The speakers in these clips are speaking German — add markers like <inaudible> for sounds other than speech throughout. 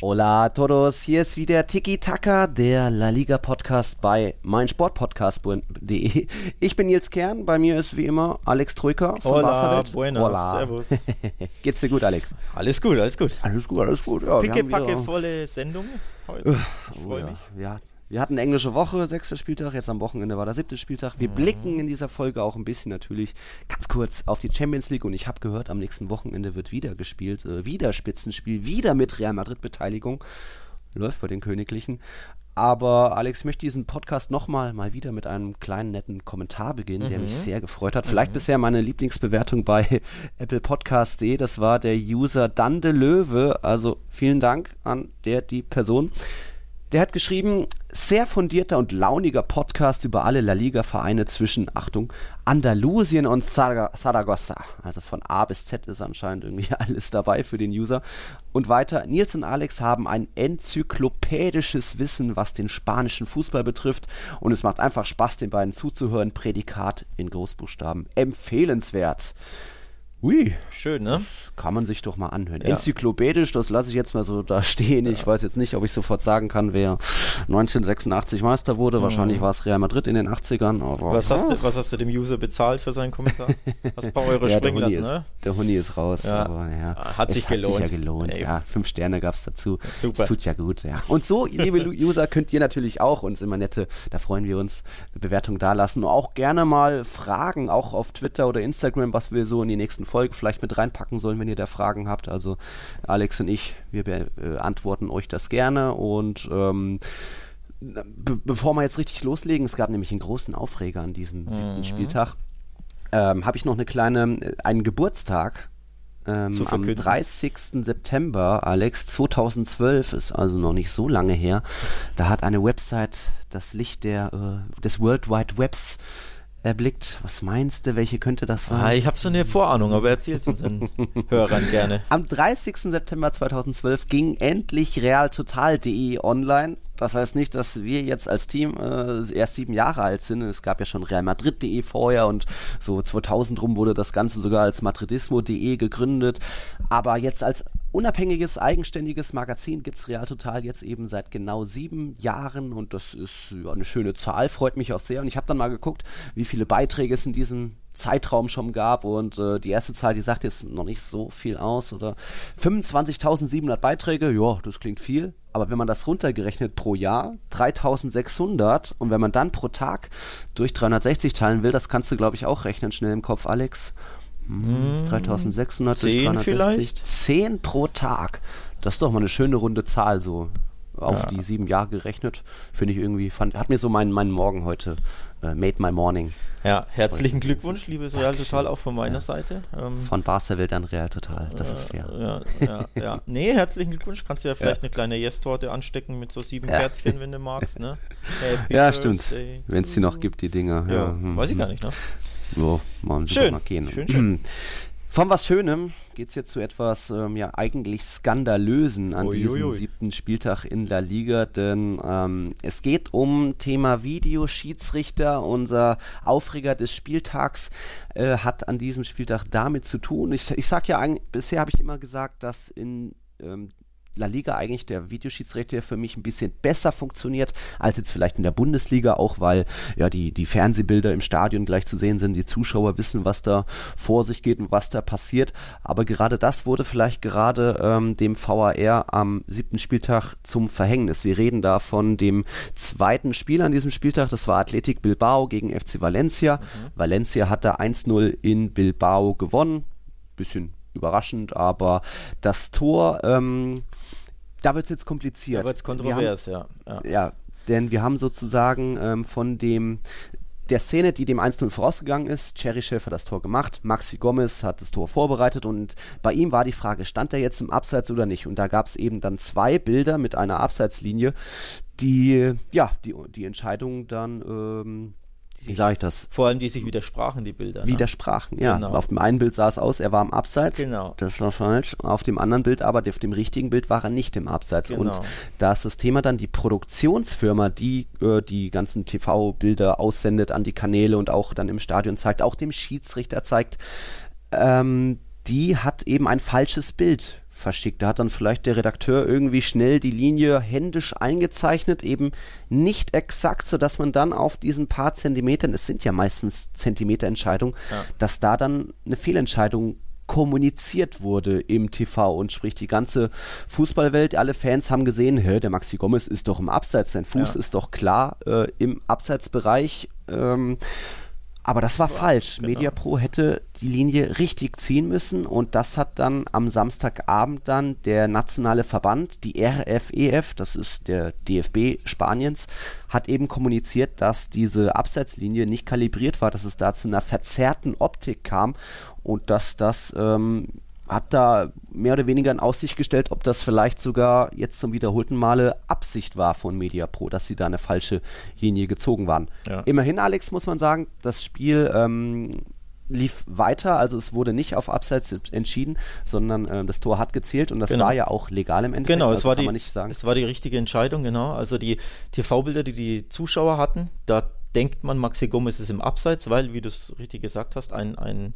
Hola a todos, hier ist wieder Tiki Taka, der La Liga Podcast bei meinsportpodcast.de. Ich bin Nils Kern, bei mir ist wie immer Alex Troika von Hola, Barca Welt. buenas, Hola. servus. <laughs> Geht's dir gut, Alex? Alles gut, alles gut. Alles gut, alles gut. Ja, wir haben Picke, packe, wieder- volle Sendung heute. Ich Oh freue ja, mich. Wir, wir hatten englische Woche, sechster Spieltag, jetzt am Wochenende war der siebte Spieltag. Wir blicken in dieser Folge auch ein bisschen natürlich ganz kurz auf die Champions League und ich habe gehört, am nächsten Wochenende wird wieder gespielt, äh, wieder Spitzenspiel, wieder mit Real Madrid Beteiligung. Läuft bei den Königlichen. Aber Alex, ich möchte diesen Podcast nochmal mal wieder mit einem kleinen netten Kommentar beginnen, der mich sehr gefreut hat. Vielleicht bisher meine Lieblingsbewertung bei <laughs> Apple Podcast.de. Das war der User Dande Löwe. Also vielen Dank an der, die Person. Der hat geschrieben, sehr fundierter und launiger Podcast über alle La Liga-Vereine zwischen, Achtung, Andalusien und Zara- Zaragoza. Also von A bis Z ist anscheinend irgendwie <laughs> alles dabei für den User. Und weiter, Nils und Alex haben ein enzyklopädisches Wissen, was den spanischen Fußball betrifft. Und es macht einfach Spaß, den beiden zuzuhören. Prädikat in Großbuchstaben. Empfehlenswert. Ui, Schön, ne? kann man sich doch mal anhören. Ja. Enzyklopädisch, das lasse ich jetzt mal so da stehen. Ich weiß jetzt nicht, ob ich sofort sagen kann, wer 1986 Meister wurde. Wahrscheinlich war es Real Madrid in den 80ern. Aber Mhm. Was hast, du, was hast du dem User bezahlt für seinen Kommentar? Hast ein paar Euro <laughs> ja, der springen lassen, ist, ne? der Huni ist raus. Ja. Aber, ja, Hat es sich Hat sich gelohnt. ja gelohnt. Ey. Ja, fünf Sterne gab es dazu. Super. Das tut ja gut, ja. Und so, liebe User, könnt ihr natürlich auch uns immer nette, da freuen wir uns, Bewertungen dalassen. Und auch gerne mal Fragen, auch auf Twitter oder Instagram, was wir so in die nächsten Folgen vielleicht mit reinpacken sollen, wenn ihr da Fragen habt. Also Alex und ich, wir beantworten euch das gerne und ähm, be bevor wir jetzt richtig loslegen, es gab nämlich einen großen Aufreger an diesem Mhm. siebten Spieltag, ähm, habe ich noch eine kleine, äh, einen Geburtstag. Ähm, am verkünden. 30. September, Alex, 2012, ist also noch nicht so lange her, da hat eine Website das Licht der, äh, des World Wide Webs erblickt. Was meinst du, welche könnte das sein? Ah, ich habe so eine Vorahnung, aber erzähl's uns den <laughs> Hörern gerne. Am 30. September 2012 ging endlich realtotal.de online. Das heißt nicht, dass wir jetzt als Team äh, erst sieben Jahre alt sind. Es gab ja schon Real Madrid.de vorher und so 2000 rum wurde das Ganze sogar als Madridismo.de gegründet. Aber jetzt als unabhängiges, eigenständiges Magazin gibt es Real Total jetzt eben seit genau sieben Jahren und das ist ja, eine schöne Zahl, freut mich auch sehr. Und ich habe dann mal geguckt, wie viele Beiträge es in diesem Zeitraum schon gab und äh, die erste Zahl, die sagt jetzt noch nicht so viel aus oder 25.700 Beiträge, ja, das klingt viel, aber wenn man das runtergerechnet pro Jahr, 3.600 und wenn man dann pro Tag durch 360 teilen will, das kannst du glaube ich auch rechnen, schnell im Kopf, Alex. Hm, 3.600 durch Zehn 360. vielleicht? 10 pro Tag. Das ist doch mal eine schöne runde Zahl so auf Ja. die sieben Jahre gerechnet. Finde ich irgendwie, fand, hat mir so meinen, meinen Morgen heute, äh, made my morning. Ja, herzlichen Glückwunsch, liebes Real. Total, auch von meiner Ja. Seite. Ähm, Von Barca Welt an Real Total. Das ist fair. Ja, ja, ja. <laughs> Nee, herzlichen Glückwunsch. Kannst du ja vielleicht eine kleine Yes-Torte anstecken mit so sieben Ja. Kerzchen, wenn du magst, ne? Happy <laughs> Ja, stimmt. Wenn es die noch gibt, die Dinger. Ja, Ja, hm, weiß ich hm. gar nicht, ne? So, mal, Schön. Mal gehen. Schön, schön. <clears throat> Von was Schönem geht es jetzt zu etwas ähm, ja eigentlich Skandalösen an Uiuiui. diesem siebten Spieltag in La Liga, denn ähm, es geht um Thema Videoschiedsrichter. Unser Aufreger des Spieltags äh, hat an diesem Spieltag damit zu tun. Ich, ich sag ja, eigentlich- bisher habe ich immer gesagt, dass in ähm, La Liga eigentlich der Videoschiedsrichter für mich ein bisschen besser funktioniert als jetzt vielleicht in der Bundesliga, auch weil ja die, die Fernsehbilder im Stadion gleich zu sehen sind, die Zuschauer wissen, was da vor sich geht und was da passiert. Aber gerade das wurde vielleicht gerade ähm, dem VAR am siebten Spieltag zum Verhängnis. Wir reden da von dem zweiten Spiel an diesem Spieltag, das war Athletic Bilbao gegen FC Valencia. Valencia hat da 1-0 in Bilbao gewonnen. Bisschen überraschend, aber das Tor, ähm, da wird es jetzt kompliziert. Da wird's Wir haben- kontrovers, ja. ja. ja, denn wir haben sozusagen ähm, von dem der Szene, die dem 1-0 vorausgegangen ist, Cherichev hat das Tor gemacht, Maxi Gomez hat das Tor vorbereitet und bei ihm war die Frage, stand er jetzt im Abseits oder nicht? Und da gab es eben dann zwei Bilder mit einer Abseitslinie, die ja die, die Entscheidung dann ähm, wie sage ich das? Vor allem, die sich widersprachen, die Bilder. Ne? Widersprachen, ja. Genau. Auf dem einen Bild sah es aus, er war im Abseits. Genau. Das war falsch. Auf dem anderen Bild, aber auf dem richtigen Bild war er nicht im Abseits. Genau. Und da ist das Thema dann die Produktionsfirma, die äh, die ganzen TV-Bilder aussendet an die Kanäle und auch dann im Stadion zeigt, auch dem Schiedsrichter zeigt, ähm, die hat eben ein falsches Bild verschickt. Da hat dann vielleicht der Redakteur irgendwie schnell die Linie händisch eingezeichnet, eben nicht exakt, sodass man dann auf diesen paar Zentimetern, es sind ja meistens Zentimeterentscheidungen, ja. dass da dann eine Fehlentscheidung kommuniziert wurde im TV und sprich die ganze Fußballwelt, alle Fans haben gesehen, hä, der Maxi Gomez ist doch im Abseits, sein Fuß ja. ist doch klar äh, im Abseitsbereich. Ähm, aber das war ja, falsch. Genau. MediaPro hätte die Linie richtig ziehen müssen und das hat dann am Samstagabend dann der nationale Verband, die RFEF, e das ist der DFB Spaniens, hat eben kommuniziert, dass diese Abseitslinie nicht kalibriert war, dass es da zu einer verzerrten Optik kam und dass das ähm, hat da mehr oder weniger in Aussicht gestellt, ob das vielleicht sogar jetzt zum wiederholten Male Absicht war von MediaPro, dass sie da eine falsche Linie gezogen waren. Ja. Immerhin, Alex, muss man sagen, das Spiel ähm, lief weiter, also es wurde nicht auf Abseits entschieden, sondern äh, das Tor hat gezählt und das genau. war ja auch legal im Endeffekt. Genau, es, also war die, es war die richtige Entscheidung, genau. Also die TV-Bilder, die die Zuschauer hatten, da denkt man, Maxi Gomez ist im Abseits, weil, wie du es richtig gesagt hast, ein, ein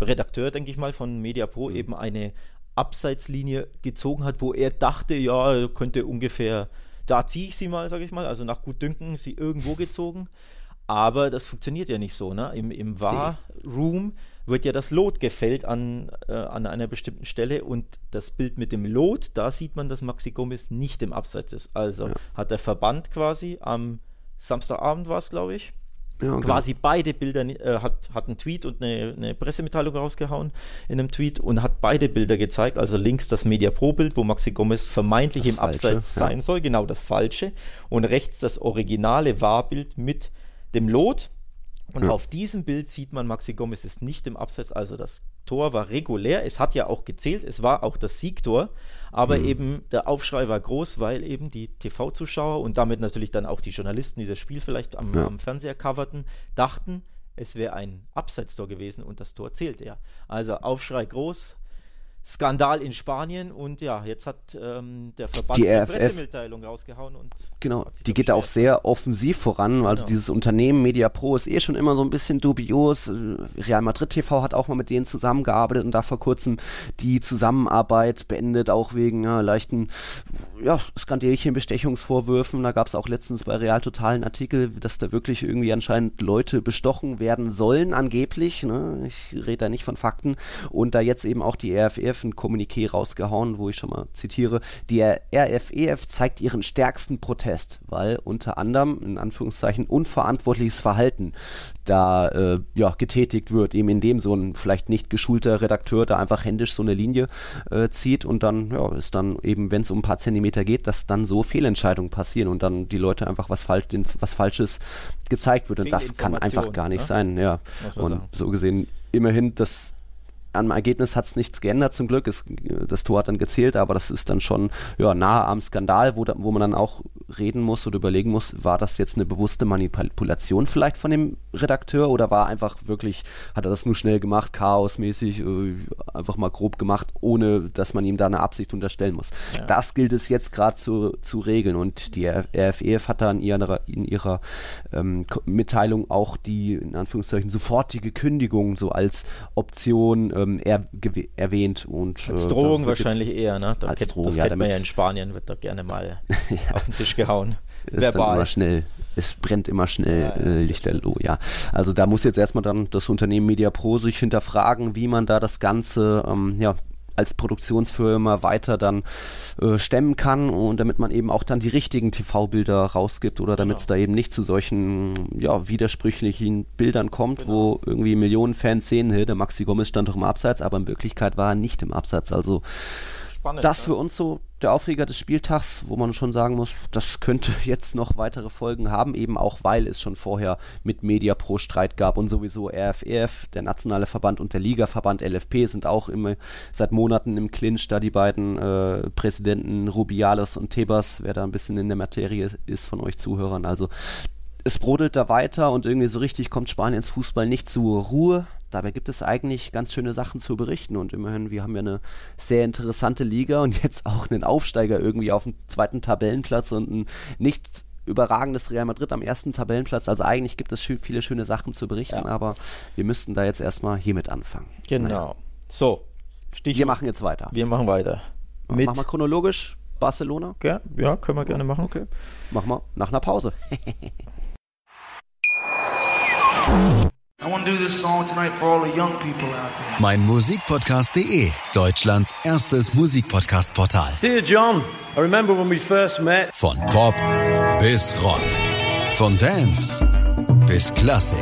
Redakteur, denke ich mal, von MediaPro mhm. eben eine Abseitslinie gezogen hat, wo er dachte, ja, könnte ungefähr, da ziehe ich sie mal, sage ich mal, also nach Gutdünken sie irgendwo gezogen. Aber das funktioniert ja nicht so. Ne? Im, im War-Room wird ja das Lot gefällt an, äh, an einer bestimmten Stelle und das Bild mit dem Lot, da sieht man, dass Maxi Gomez nicht im Abseits ist. Also ja. hat der Verband quasi am Samstagabend war es, glaube ich, ja, okay. quasi beide Bilder, äh, hat, hat einen Tweet und eine, eine, Pressemitteilung rausgehauen in einem Tweet und hat beide Bilder gezeigt. Also links das Media Pro-Bild, wo Maxi Gomez vermeintlich das im Falsche, Abseits ja. sein soll, genau das Falsche. Und rechts das originale Wahrbild mit dem Lot. Und ja. auf diesem Bild sieht man, Maxi Gomez ist nicht im Abseits, also das Tor war regulär. Es hat ja auch gezählt, es war auch das Siegtor, aber mhm. eben der Aufschrei war groß, weil eben die TV-Zuschauer und damit natürlich dann auch die Journalisten, die das Spiel vielleicht am, ja. am Fernseher coverten, dachten, es wäre ein Abseitstor gewesen und das Tor zählte ja. Also Aufschrei groß, Skandal in Spanien und ja, jetzt hat ähm, der Verband die eine Pressemitteilung rausgehauen und genau, die geht da auch sehr offensiv voran. Also genau. dieses Unternehmen Media Pro ist eh schon immer so ein bisschen dubios. Real Madrid TV hat auch mal mit denen zusammengearbeitet und da vor kurzem die Zusammenarbeit beendet, auch wegen ja, leichten ja, Skandelchen, Bestechungsvorwürfen. Da gab es auch letztens bei Real Total einen Artikel, dass da wirklich irgendwie anscheinend Leute bestochen werden sollen, angeblich. Ne? Ich rede da nicht von Fakten. Und da jetzt eben auch die RFF RFEF ein Kommuniqué rausgehauen, wo ich schon mal zitiere, die RFEF zeigt ihren stärksten Protest, weil unter anderem, in Anführungszeichen, unverantwortliches Verhalten da äh, ja, getätigt wird, eben indem so ein vielleicht nicht geschulter Redakteur da einfach händisch so eine Linie äh, zieht und dann ja, ist dann eben, wenn es um ein paar Zentimeter geht, dass dann so Fehlentscheidungen passieren und dann die Leute einfach was, falsch, was Falsches gezeigt wird und das kann einfach gar nicht ne? sein, ja. Und sagen. so gesehen immerhin das am Ergebnis hat es nichts geändert zum Glück. Es, das Tor hat dann gezählt, aber das ist dann schon ja, nahe am Skandal, wo, da, wo man dann auch reden muss oder überlegen muss, war das jetzt eine bewusste Manipulation vielleicht von dem Redakteur oder war einfach wirklich, hat er das nur schnell gemacht, chaosmäßig, äh, einfach mal grob gemacht, ohne dass man ihm da eine Absicht unterstellen muss. Ja. Das gilt es jetzt gerade zu, zu regeln und die RFEF e hat da in ihrer, in ihrer ähm, Mitteilung auch die, in Anführungszeichen, sofortige Kündigung so als Option ähm, er, erwähnt. Und, als äh, Drohung wahrscheinlich eher, ne? Da als kennt, Drohung, das ja, kennt man ja in Spanien, wird da gerne mal <laughs> ja. auf den Tisch gehauen. Ist Verbal. immer schnell, es brennt immer schnell ja, äh, Lichterloh, ja. Also da muss jetzt erstmal dann das Unternehmen MediaPro sich hinterfragen, wie man da das Ganze ähm, ja, als Produktionsfirma weiter dann äh, stemmen kann und damit man eben auch dann die richtigen TV-Bilder rausgibt oder damit es genau. da eben nicht zu solchen ja, widersprüchlichen Bildern kommt, genau. wo irgendwie Millionen Fans sehen, hey, der Maxi Gomez stand doch im Abseits, aber in Wirklichkeit war er nicht im Abseits. Also Spannend, das ne? für uns so der Aufreger des Spieltags, wo man schon sagen muss, das könnte <laughs> jetzt noch weitere Folgen haben, eben auch weil es schon vorher mit Media Pro Streit gab und sowieso RFEF, e der nationale Verband und der Ligaverband LFP sind auch immer seit Monaten im Clinch, da die beiden äh, Präsidenten Rubiales und Tebas, wer da ein bisschen in der Materie ist von euch Zuhörern, also es brodelt da weiter und irgendwie so richtig kommt Spaniens Fußball nicht zur Ruhe. Dabei gibt es eigentlich ganz schöne Sachen zu berichten und immerhin, wir haben ja eine sehr interessante Liga und jetzt auch einen Aufsteiger irgendwie auf dem zweiten Tabellenplatz und ein nicht überragendes Real Madrid am ersten Tabellenplatz. Also eigentlich gibt es viele schöne Sachen zu berichten, ja. aber wir müssten da jetzt erstmal hiermit anfangen. Genau. Naja. So, Stich wir machen jetzt weiter. Wir machen weiter. Mit machen wir chronologisch Barcelona? Ja, ja, können wir gerne machen. Okay. Machen wir nach einer Pause. <laughs> Mein Musikpodcast.de, Deutschlands erstes Musikpodcast-Portal. Dear John, I remember when we first met. Von Pop bis Rock. Von Dance bis Klassik.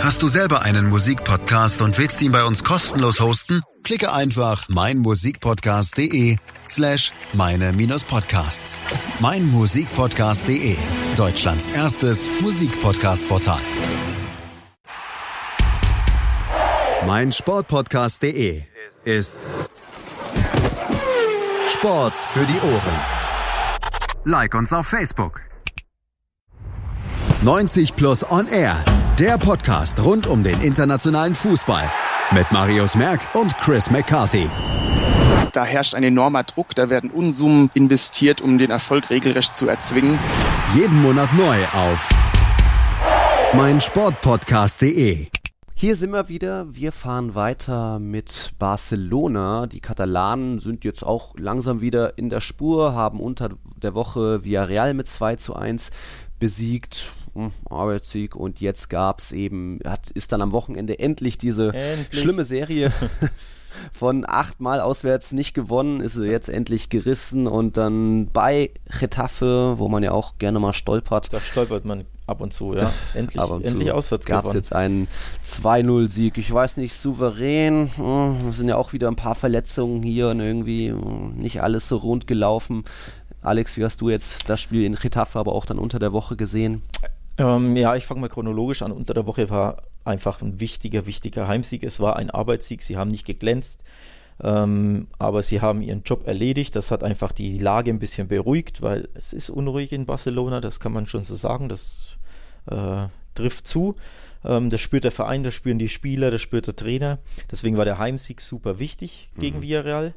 Hast du selber einen Musikpodcast und willst ihn bei uns kostenlos hosten? Klicke einfach meinmusikpodcast.de slash meine-podcasts. Meinmusikpodcast.de, Deutschlands erstes Musikpodcast-Portal. Mein Sportpodcast.de ist Sport für die Ohren. Like uns auf Facebook. 90 Plus On Air, der Podcast rund um den internationalen Fußball mit Marius Merck und Chris McCarthy. Da herrscht ein enormer Druck, da werden Unsummen investiert, um den Erfolg regelrecht zu erzwingen. Jeden Monat neu auf meinsportpodcast.de. Hier sind wir wieder. Wir fahren weiter mit Barcelona. Die Katalanen sind jetzt auch langsam wieder in der Spur, haben unter der Woche Villarreal mit 2 zu 1 besiegt. Hm, Arbeitssieg und jetzt gab es eben, hat, ist dann am Wochenende endlich diese endlich. schlimme Serie <laughs> von achtmal auswärts nicht gewonnen, ist sie jetzt endlich gerissen und dann bei Getafe, wo man ja auch gerne mal stolpert. Da stolpert man ab und zu, ja. Endlich, endlich auswärts gab es jetzt einen 2-0-Sieg. Ich weiß nicht, souverän. Hm, es sind ja auch wieder ein paar Verletzungen hier und irgendwie hm, nicht alles so rund gelaufen. Alex, wie hast du jetzt das Spiel in Getafe, aber auch dann unter der Woche gesehen? Ähm, ja, ich fange mal chronologisch an. Unter der Woche war einfach ein wichtiger, wichtiger Heimsieg. Es war ein Arbeitssieg. Sie haben nicht geglänzt, ähm, aber sie haben ihren Job erledigt. Das hat einfach die Lage ein bisschen beruhigt, weil es ist unruhig in Barcelona. Das kann man schon so sagen. Das äh, trifft zu. Ähm, das spürt der Verein, das spüren die Spieler, das spürt der Trainer. Deswegen war der Heimsieg super wichtig gegen mhm. Villarreal.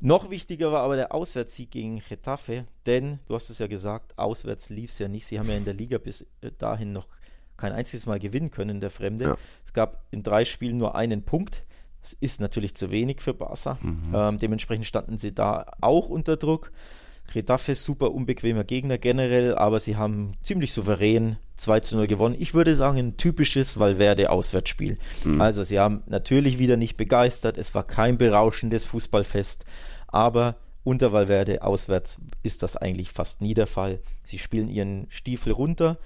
Noch wichtiger war aber der Auswärtssieg gegen Getafe, denn du hast es ja gesagt, auswärts lief es ja nicht. Sie haben ja in der Liga bis äh, dahin noch kein einziges Mal gewinnen können, der Fremde. Ja. Es gab in drei Spielen nur einen Punkt. Das ist natürlich zu wenig für Barca. Mhm. Ähm, dementsprechend standen sie da auch unter Druck. Getafe super unbequemer Gegner generell, aber sie haben ziemlich souverän 2 zu 0 gewonnen. Ich würde sagen, ein typisches Valverde-Auswärtsspiel. Mhm. Also, sie haben natürlich wieder nicht begeistert. Es war kein berauschendes Fußballfest aber unter Valverde auswärts ist das eigentlich fast nie der Fall. Sie spielen ihren Stiefel runter.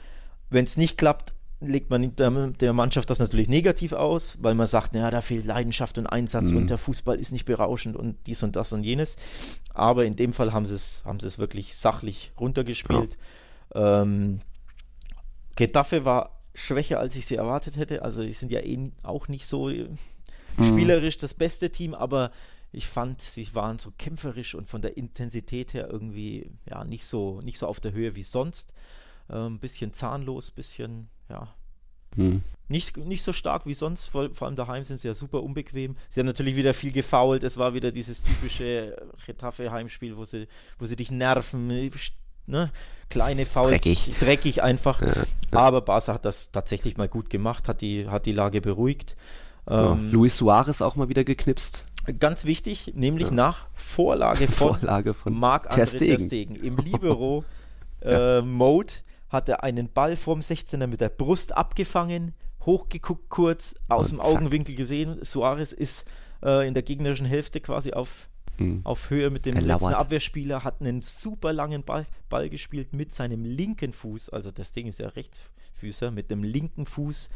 Wenn es nicht klappt, legt man der, Mannschaft das natürlich negativ aus, weil man sagt, naja, da fehlt Leidenschaft und Einsatz mhm. und der Fußball ist nicht berauschend und dies und das und jenes. Aber in dem Fall haben sie es, haben sie es wirklich sachlich runtergespielt. Ja. Ähm, Getafe war schwächer, als ich sie erwartet hätte. Also, die sind ja eh auch nicht so mhm. spielerisch das beste Team, aber ich fand, sie waren so kämpferisch und von der Intensität her irgendwie ja nicht so, nicht so auf der Höhe wie sonst. Ein ähm, bisschen zahnlos, bisschen, ja. Hm. Nicht, nicht so stark wie sonst, vor, vor, allem daheim sind sie ja super unbequem. Sie haben natürlich wieder viel gefault. Es war wieder dieses typische Retafe-Heimspiel, wo sie, wo sie dich nerven, ne? kleine Fouls, dreckig, dreckig einfach. Ja, ja. Aber Barca hat das tatsächlich mal gut gemacht, hat die, hat die Lage beruhigt. Ähm, Luis Suarez auch mal wieder geknipst. Ganz wichtig, nämlich ja. nach Vorlage von, Vorlage von Marc-André Stegen. Im <laughs> Libero äh, Mode hat er einen Ball vom 16er mit der Brust abgefangen, hochgeguckt kurz, aus Und dem zack. Augenwinkel gesehen. Suarez ist äh, in der gegnerischen Hälfte quasi auf, mhm. auf Höhe mit dem letzten Abwehrspieler, hat einen super langen Ball, Ball gespielt mit seinem linken Fuß. Also das Ding ist ja Rechtsfüßer, mit dem linken Fuß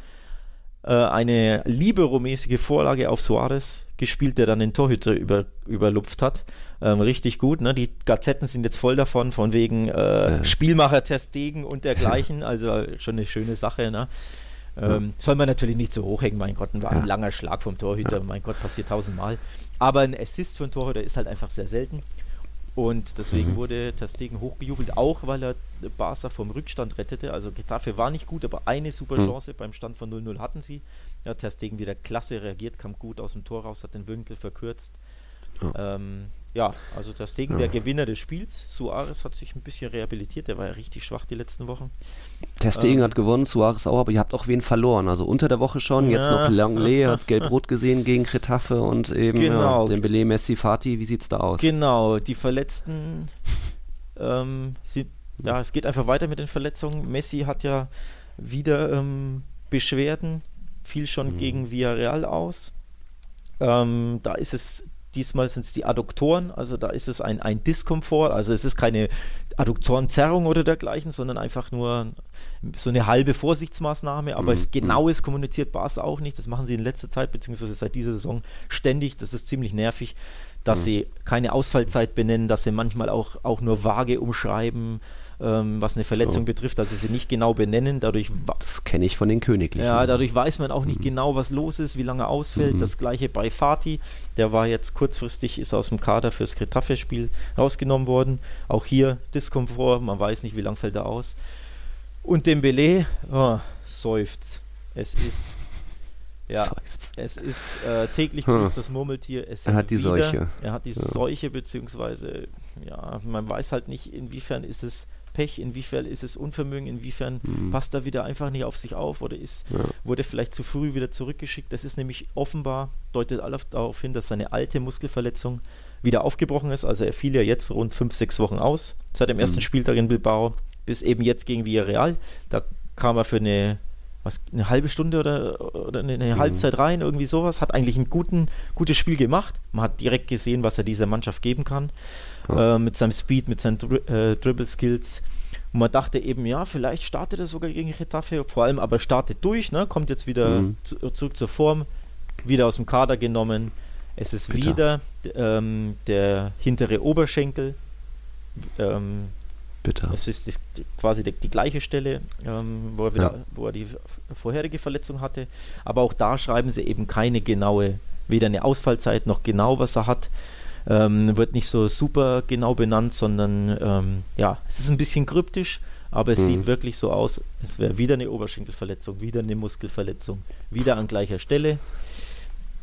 äh, eine Libero-mäßige Vorlage auf Suarez gespielt, der dann den Torhüter über, überlupft hat. Ähm, richtig gut. Ne? Die Gazetten sind jetzt voll davon, von wegen äh, ja. Spielmacher-Test Degen und dergleichen. <laughs> Also schon eine schöne Sache. Ne? Ähm, ja. Soll man natürlich nicht so hochhängen, mein Gott, war ein langer Schlag vom Torhüter, mein Gott, passiert tausendmal. Aber ein Assist für einen Torhüter ist halt einfach sehr selten. Und deswegen mhm. wurde Ter Stegen hochgejubelt, auch weil er Barca vom Rückstand rettete. Also Getafe war nicht gut, aber eine super mhm. Chance mhm. beim Stand von 0-0 hatten sie. Ja, Ter Stegen wieder klasse reagiert, kam gut aus dem Tor raus, hat den Winkel verkürzt. Ja. Ähm, ja, also das Ding, ja. der Gewinner des Spiels. Suarez hat sich ein bisschen rehabilitiert, der war ja richtig schwach die letzten Wochen. Der Stegen ähm, hat gewonnen, Suarez auch, aber ihr habt auch wen verloren. Also unter der Woche schon, jetzt noch Langley hat <laughs> gelb-rot gesehen gegen Retafe und eben genau. ja, Dembele, Messi, Fati. Wie sieht's da aus? Genau, die Verletzten ähm, sind, ja, es geht einfach weiter mit den Verletzungen. Messi hat ja wieder ähm, Beschwerden, fiel schon mhm. gegen Villarreal aus. Ähm, da ist es Diesmal sind es die Adduktoren, also da ist es ein, ein Diskomfort, also es ist keine Adduktorenzerrung oder dergleichen, sondern einfach nur so eine halbe Vorsichtsmaßnahme, aber mhm. es genaues kommuniziert Barca auch nicht, das machen sie in letzter Zeit, beziehungsweise seit dieser Saison ständig, das ist ziemlich nervig, dass mhm. sie keine Ausfallzeit benennen, dass sie manchmal auch, auch nur vage umschreiben, ähm, was eine Verletzung so. betrifft, dass sie sie nicht genau benennen. Dadurch das kenne ich von den Königlichen. Ja, dadurch weiß man auch nicht mhm. genau, was los ist, wie lange er ausfällt. Mhm. Das gleiche bei Fati, der war jetzt kurzfristig, ist aus dem Kader fürs Getafe-Spiel rausgenommen worden. Auch hier Diskomfort, man weiß nicht, wie lange fällt er aus. Und Dembele, oh, seufzt. Es ist ja, Seufz. es ist äh, täglich hm. grüßt das Murmeltier. er hat die wieder. Seuche. Er hat die ja. Seuche, beziehungsweise, ja, man weiß halt nicht, inwiefern ist es Pech, inwiefern ist es Unvermögen, inwiefern mhm. passt er wieder einfach nicht auf sich auf oder ist, ja. wurde vielleicht zu früh wieder zurückgeschickt. Das ist nämlich offenbar, deutet alles darauf hin, dass seine alte Muskelverletzung wieder aufgebrochen ist. Also er fiel ja jetzt rund fünf, sechs Wochen aus, seit dem ersten mhm. Spieltag in Bilbao bis eben jetzt gegen Villarreal. Da kam er für eine was, eine halbe Stunde oder, oder eine, eine mhm. Halbzeit rein, irgendwie sowas. Hat eigentlich ein guten, gutes Spiel gemacht. Man hat direkt gesehen, was er dieser Mannschaft geben kann äh, mit seinem Speed, mit seinen Dri äh, Dribble-Skills. Und man dachte eben, ja, vielleicht startet er sogar gegen Retafe, vor allem aber startet durch, ne? kommt jetzt wieder mhm. zu, zurück zur Form, wieder aus dem Kader genommen. Es ist Bitter. wieder ähm, der hintere Oberschenkel. Ähm, Bitter. Es ist das, quasi die, die, gleiche Stelle, ähm, wo, er wieder, ja. wo er die vorherige Verletzung hatte. Aber auch da schreiben sie eben keine genaue, weder eine Ausfallzeit noch genau, was er hat. Ähm, wird nicht so super genau benannt, sondern ähm, ja, es ist ein bisschen kryptisch, aber es mhm. sieht wirklich so aus, es wäre wieder eine Oberschenkelverletzung, wieder eine Muskelverletzung, wieder an gleicher Stelle.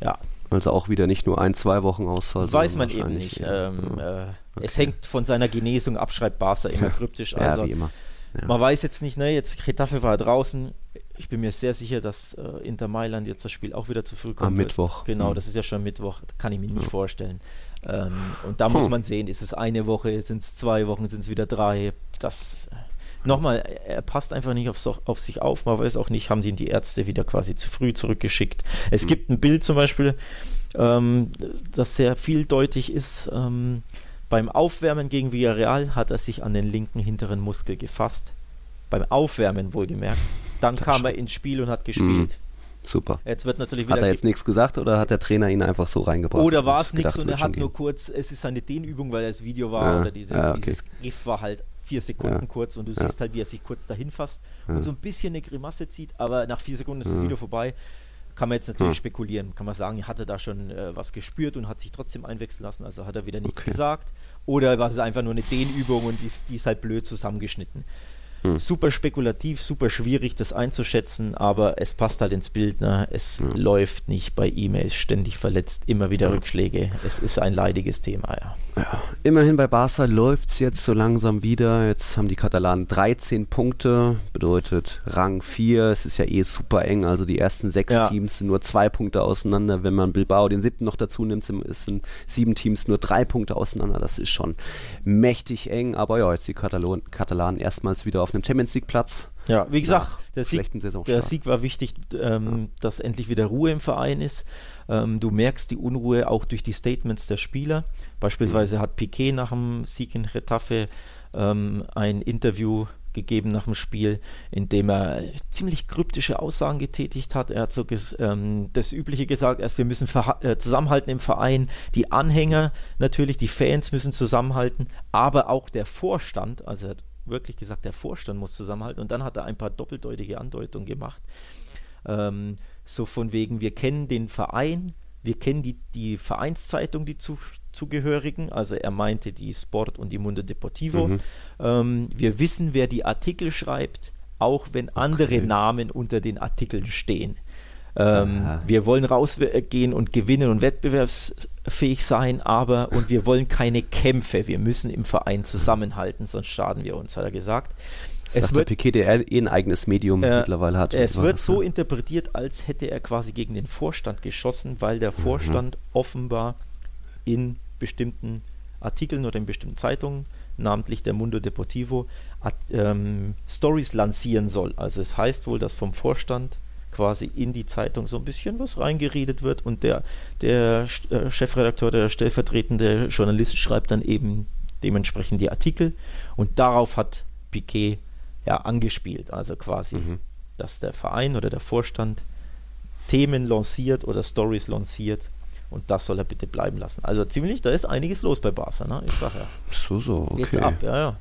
Ja. Also auch wieder nicht nur ein, zwei Wochen Ausfall. Weiß man eben nicht. Ähm, äh, okay. Es hängt von seiner Genesung ab, schreibt Barca immer kryptisch. Also ja, wie immer. Ja. Man weiß jetzt nicht, ne, jetzt Retafe war draußen. Ich bin mir sehr sicher, dass äh, Inter Mailand jetzt das Spiel auch wieder zu früh kommt. Am Mittwoch. Genau, mhm. das ist ja schon Mittwoch. Kann ich mir nicht ja. vorstellen. Ähm, und da hm. muss man sehen, ist es eine Woche, sind es zwei Wochen, sind es wieder drei. Das äh, nochmal, er passt einfach nicht auf, auf, sich auf. Man weiß auch nicht, haben die die Ärzte wieder quasi zu früh zurückgeschickt. Es hm. gibt ein Bild zum Beispiel, ähm, das sehr vieldeutig ist. Ähm, beim Aufwärmen gegen Villarreal hat er sich an den linken hinteren Muskel gefasst. Beim Aufwärmen wohlgemerkt. Dann das kam er ins Spiel und hat gespielt. Mhm. Super. Jetzt wird natürlich wieder hat er jetzt nichts gesagt oder hat der Trainer ihn einfach so reingebracht? Oder war es nichts und er hat nur kurz, es ist eine Dehnübung, weil das Video war ja, oder dieses, ja, okay. dieses GIF war halt vier Sekunden ja. kurz und du siehst halt, wie er sich kurz dahin fasst und so ein bisschen eine Grimasse zieht, aber nach vier Sekunden ist das Video vorbei. Kann man jetzt natürlich spekulieren. Kann man sagen, hat er da schon äh, was gespürt und hat sich trotzdem einwechseln lassen, also hat er wieder nichts okay. gesagt. Oder war es einfach nur eine Dehnübung und die ist, die ist halt blöd zusammengeschnitten. Hm. Super spekulativ, super schwierig, das einzuschätzen, aber es passt halt ins Bild. Ne? Es hm. läuft nicht bei E-Mails, ständig verletzt, immer wieder hm. Rückschläge. Es ist ein leidiges Thema, ja. Ja. Immerhin bei Barca läuft es jetzt so langsam wieder. Jetzt haben die Katalanen 13 Punkte, bedeutet Rang 4. Es ist ja eh super eng, also die ersten sechs ja. Teams sind nur zwei Punkte auseinander. Wenn man Bilbao den siebten noch dazu nimmt, sind sieben Teams nur drei Punkte auseinander. Das ist schon mächtig eng, aber ja, jetzt die Katalon Katalanen erstmals wieder auf einem Champions League Platz. Ja, wie gesagt, der, Sieg, der Sieg, war wichtig, ähm, ja. dass endlich wieder Ruhe im Verein ist. Ähm, du merkst die Unruhe auch durch die Statements der Spieler. Beispielsweise mhm. hat Piquet nach dem Sieg in Retafe ähm, ein Interview gegeben nach dem Spiel, in dem er ziemlich kryptische Aussagen getätigt hat. Er hat so ähm, das Übliche gesagt, erst wir müssen äh, zusammenhalten im Verein, die Anhänger natürlich, die Fans müssen zusammenhalten, aber auch der Vorstand, also er hat wirklich gesagt, der Vorstand muss zusammenhalten. Und dann hat er ein paar doppeldeutige Andeutungen gemacht. Ähm, so von wegen, wir kennen den Verein, wir kennen die, die Vereinszeitung, die zu, zugehörigen. Also er meinte die Sport und die Mundo Deportivo. Mhm. Ähm, wir wissen, wer die Artikel schreibt, auch wenn andere okay. Namen unter den Artikeln stehen. Ähm, wir wollen rausgehen und gewinnen und wettbewerbsfähig sein, aber und wir wollen keine Kämpfe. Wir müssen im Verein zusammenhalten, sonst schaden wir uns, hat er gesagt. Es wird, Piquet, der eh ein eigenes Medium äh, mittlerweile hat. Es wird so interpretiert, als hätte er quasi gegen den Vorstand geschossen, weil der mhm. Vorstand mhm. offenbar in bestimmten Artikeln oder in bestimmten Zeitungen, namentlich der Mundo Deportivo, ähm, Stories lancieren soll. Also es heißt wohl, dass vom Vorstand quasi in die Zeitung so ein bisschen was reingeredet wird und der, der äh, Chefredakteur, der stellvertretende Journalist schreibt dann eben dementsprechend die Artikel und darauf hat Piquet ja angespielt. Also quasi, mhm. dass der Verein oder der Vorstand Themen lanciert oder Stories lanciert und das soll er bitte bleiben lassen. Also ziemlich, da ist einiges los bei Barca, ne? Ich sag ja. So, so, okay. Geht's ab, ja, ja.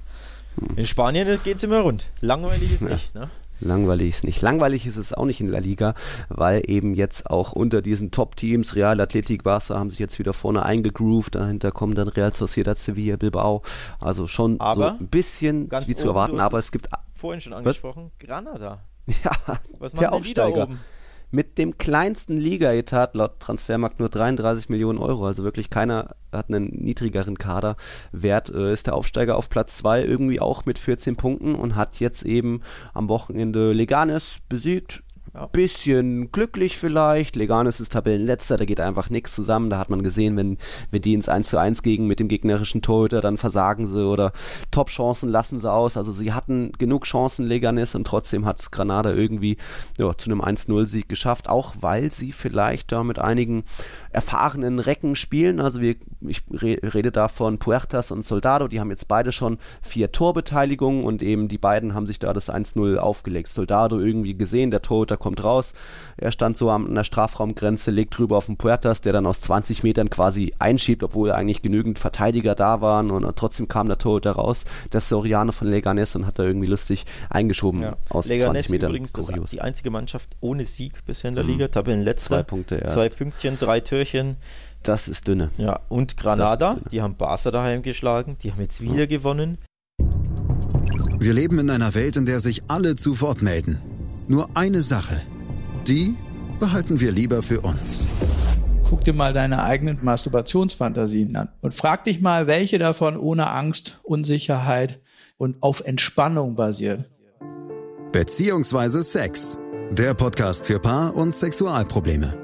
In Spanien geht es immer rund. Langweilig ist ja. nicht, ne? Langweilig ist nicht. Langweilig ist es auch nicht in La Liga, weil eben jetzt auch unter diesen Top-Teams, Real Athletic Barca haben sich jetzt wieder vorne eingegroovt, dahinter kommen dann Real Sociedad Sevilla, Bilbao. Also schon aber so ein bisschen wie zu erwarten, aber es gibt vorhin schon angesprochen, was? Granada. <laughs> Ja, Was der Aufsteiger. Mit dem kleinsten Liga-Etat laut Transfermarkt nur 33 Millionen Euro. Also wirklich keiner hat einen niedrigeren Kaderwert. Äh, ist der Aufsteiger auf Platz 2 irgendwie auch mit 14 Punkten und hat jetzt eben am Wochenende Leganes besiegt. Ja. Bisschen glücklich vielleicht. Leganes ist Tabellenletzter, da geht einfach nichts zusammen. Da hat man gesehen, wenn, wenn die ins 1 zu 1 gegen mit dem gegnerischen Torhüter, dann versagen sie oder Top-Chancen lassen sie aus. Also sie hatten genug Chancen, Leganes, und trotzdem hat Granada irgendwie ja, zu einem 1-0-Sieg geschafft, auch weil sie vielleicht da mit einigen erfahrenen Recken spielen. Also wir, ich re rede da von Puertas und Soldado, die haben jetzt beide schon vier Torbeteiligungen und eben die beiden haben sich da das 1-0 aufgelegt. Soldado irgendwie gesehen, der Torhüter kommt raus, er stand so an der Strafraumgrenze, legt drüber auf den Puertas, der dann aus 20 Metern quasi einschiebt, obwohl eigentlich genügend Verteidiger da waren und trotzdem kam der Torhüter raus, der Soriano von Leganes und hat da irgendwie lustig eingeschoben ja. aus Leganes 20 Metern. übrigens die einzige Mannschaft ohne Sieg bisher in der mhm. Liga, Tabellenletzter. Zwei Punkte erst. Zwei Pünktchen, drei Türchen Türchen. Das ist dünne. Ja, und Granada, die haben Barca daheim geschlagen, die haben jetzt wieder ja. gewonnen. Wir leben in einer Welt, in der sich alle zu Wort melden. Nur eine Sache, die behalten wir lieber für uns. Guck dir mal deine eigenen Masturbationsfantasien an und frag dich mal, welche davon ohne Angst, Unsicherheit und auf Entspannung basiert. Beziehungsweise Sex. Der Podcast für Paar- und Sexualprobleme.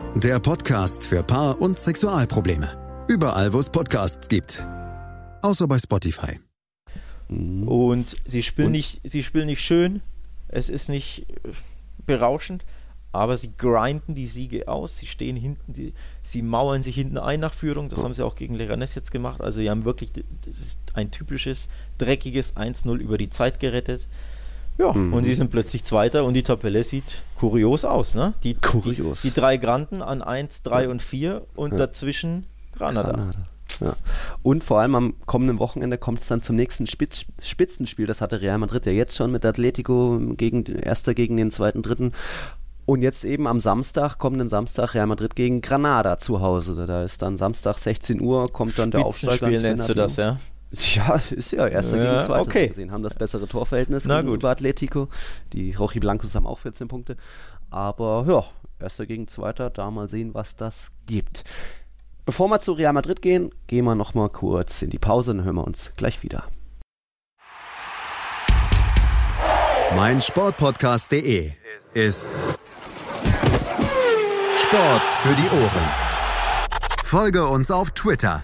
der Podcast für Paar- und Sexualprobleme. Überall, wo es Podcasts gibt. Außer bei Spotify. Und sie spielen, und? Nicht, sie spielen nicht schön, es ist nicht äh, berauschend, aber sie grinden die Siege aus, sie stehen hinten, sie, sie mauern sich hinten ein nach Führung, das haben sie auch gegen Leganes jetzt gemacht, also sie haben wirklich ein typisches, dreckiges 1-0 über die Zeit gerettet. Ja, mhm. und die sind plötzlich Zweiter und die Tabelle sieht kurios aus, ne? Die, kurios. Die, die drei Granden an 1, 3 ja. und 4 und ja. dazwischen Granada. Granada. Ja. Und vor allem am kommenden Wochenende kommt es dann zum nächsten Spitz Spitzenspiel. Das hatte Real Madrid ja jetzt schon mit Atletico gegen erster gegen den zweiten, dritten. Und jetzt eben am Samstag, kommenden Samstag, Real Madrid gegen Granada zu Hause. Da ist dann Samstag 16 Uhr, kommt dann der Aufsteiger. Spitzenspiel nennst du das, ja? Ja, ist ja erster ja, gegen zweiter okay. gesehen. Haben das bessere Torverhältnis Na gegenüber gut. Atletico. Die Rochi Blancos haben auch 14 Punkte. Aber ja, erster gegen zweiter, da mal sehen, was das gibt. Bevor wir zu Real Madrid gehen, gehen wir nochmal kurz in die Pause, dann hören wir uns gleich wieder. Mein Sportpodcast.de ist Sport für die Ohren. Folge uns auf Twitter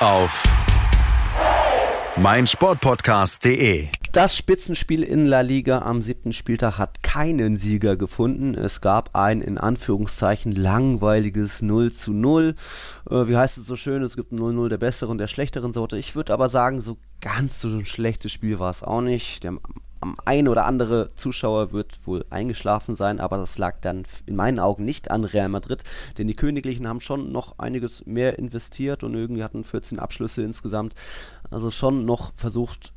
auf meinsportpodcast.de. Das Spitzenspiel in La Liga am siebten Spieltag hat keinen Sieger gefunden. Es gab ein in Anführungszeichen langweiliges 0 zu 0. Äh, wie heißt es so schön? Es gibt ein 0-0 der besseren, der schlechteren Sorte. Ich würde aber sagen, so ganz so ein schlechtes Spiel war es auch nicht. Der ein oder andere Zuschauer wird wohl eingeschlafen sein, aber das lag dann in meinen Augen nicht an Real Madrid, denn die Königlichen haben schon noch einiges mehr investiert und irgendwie hatten 14 Abschlüsse insgesamt. Also schon noch versucht,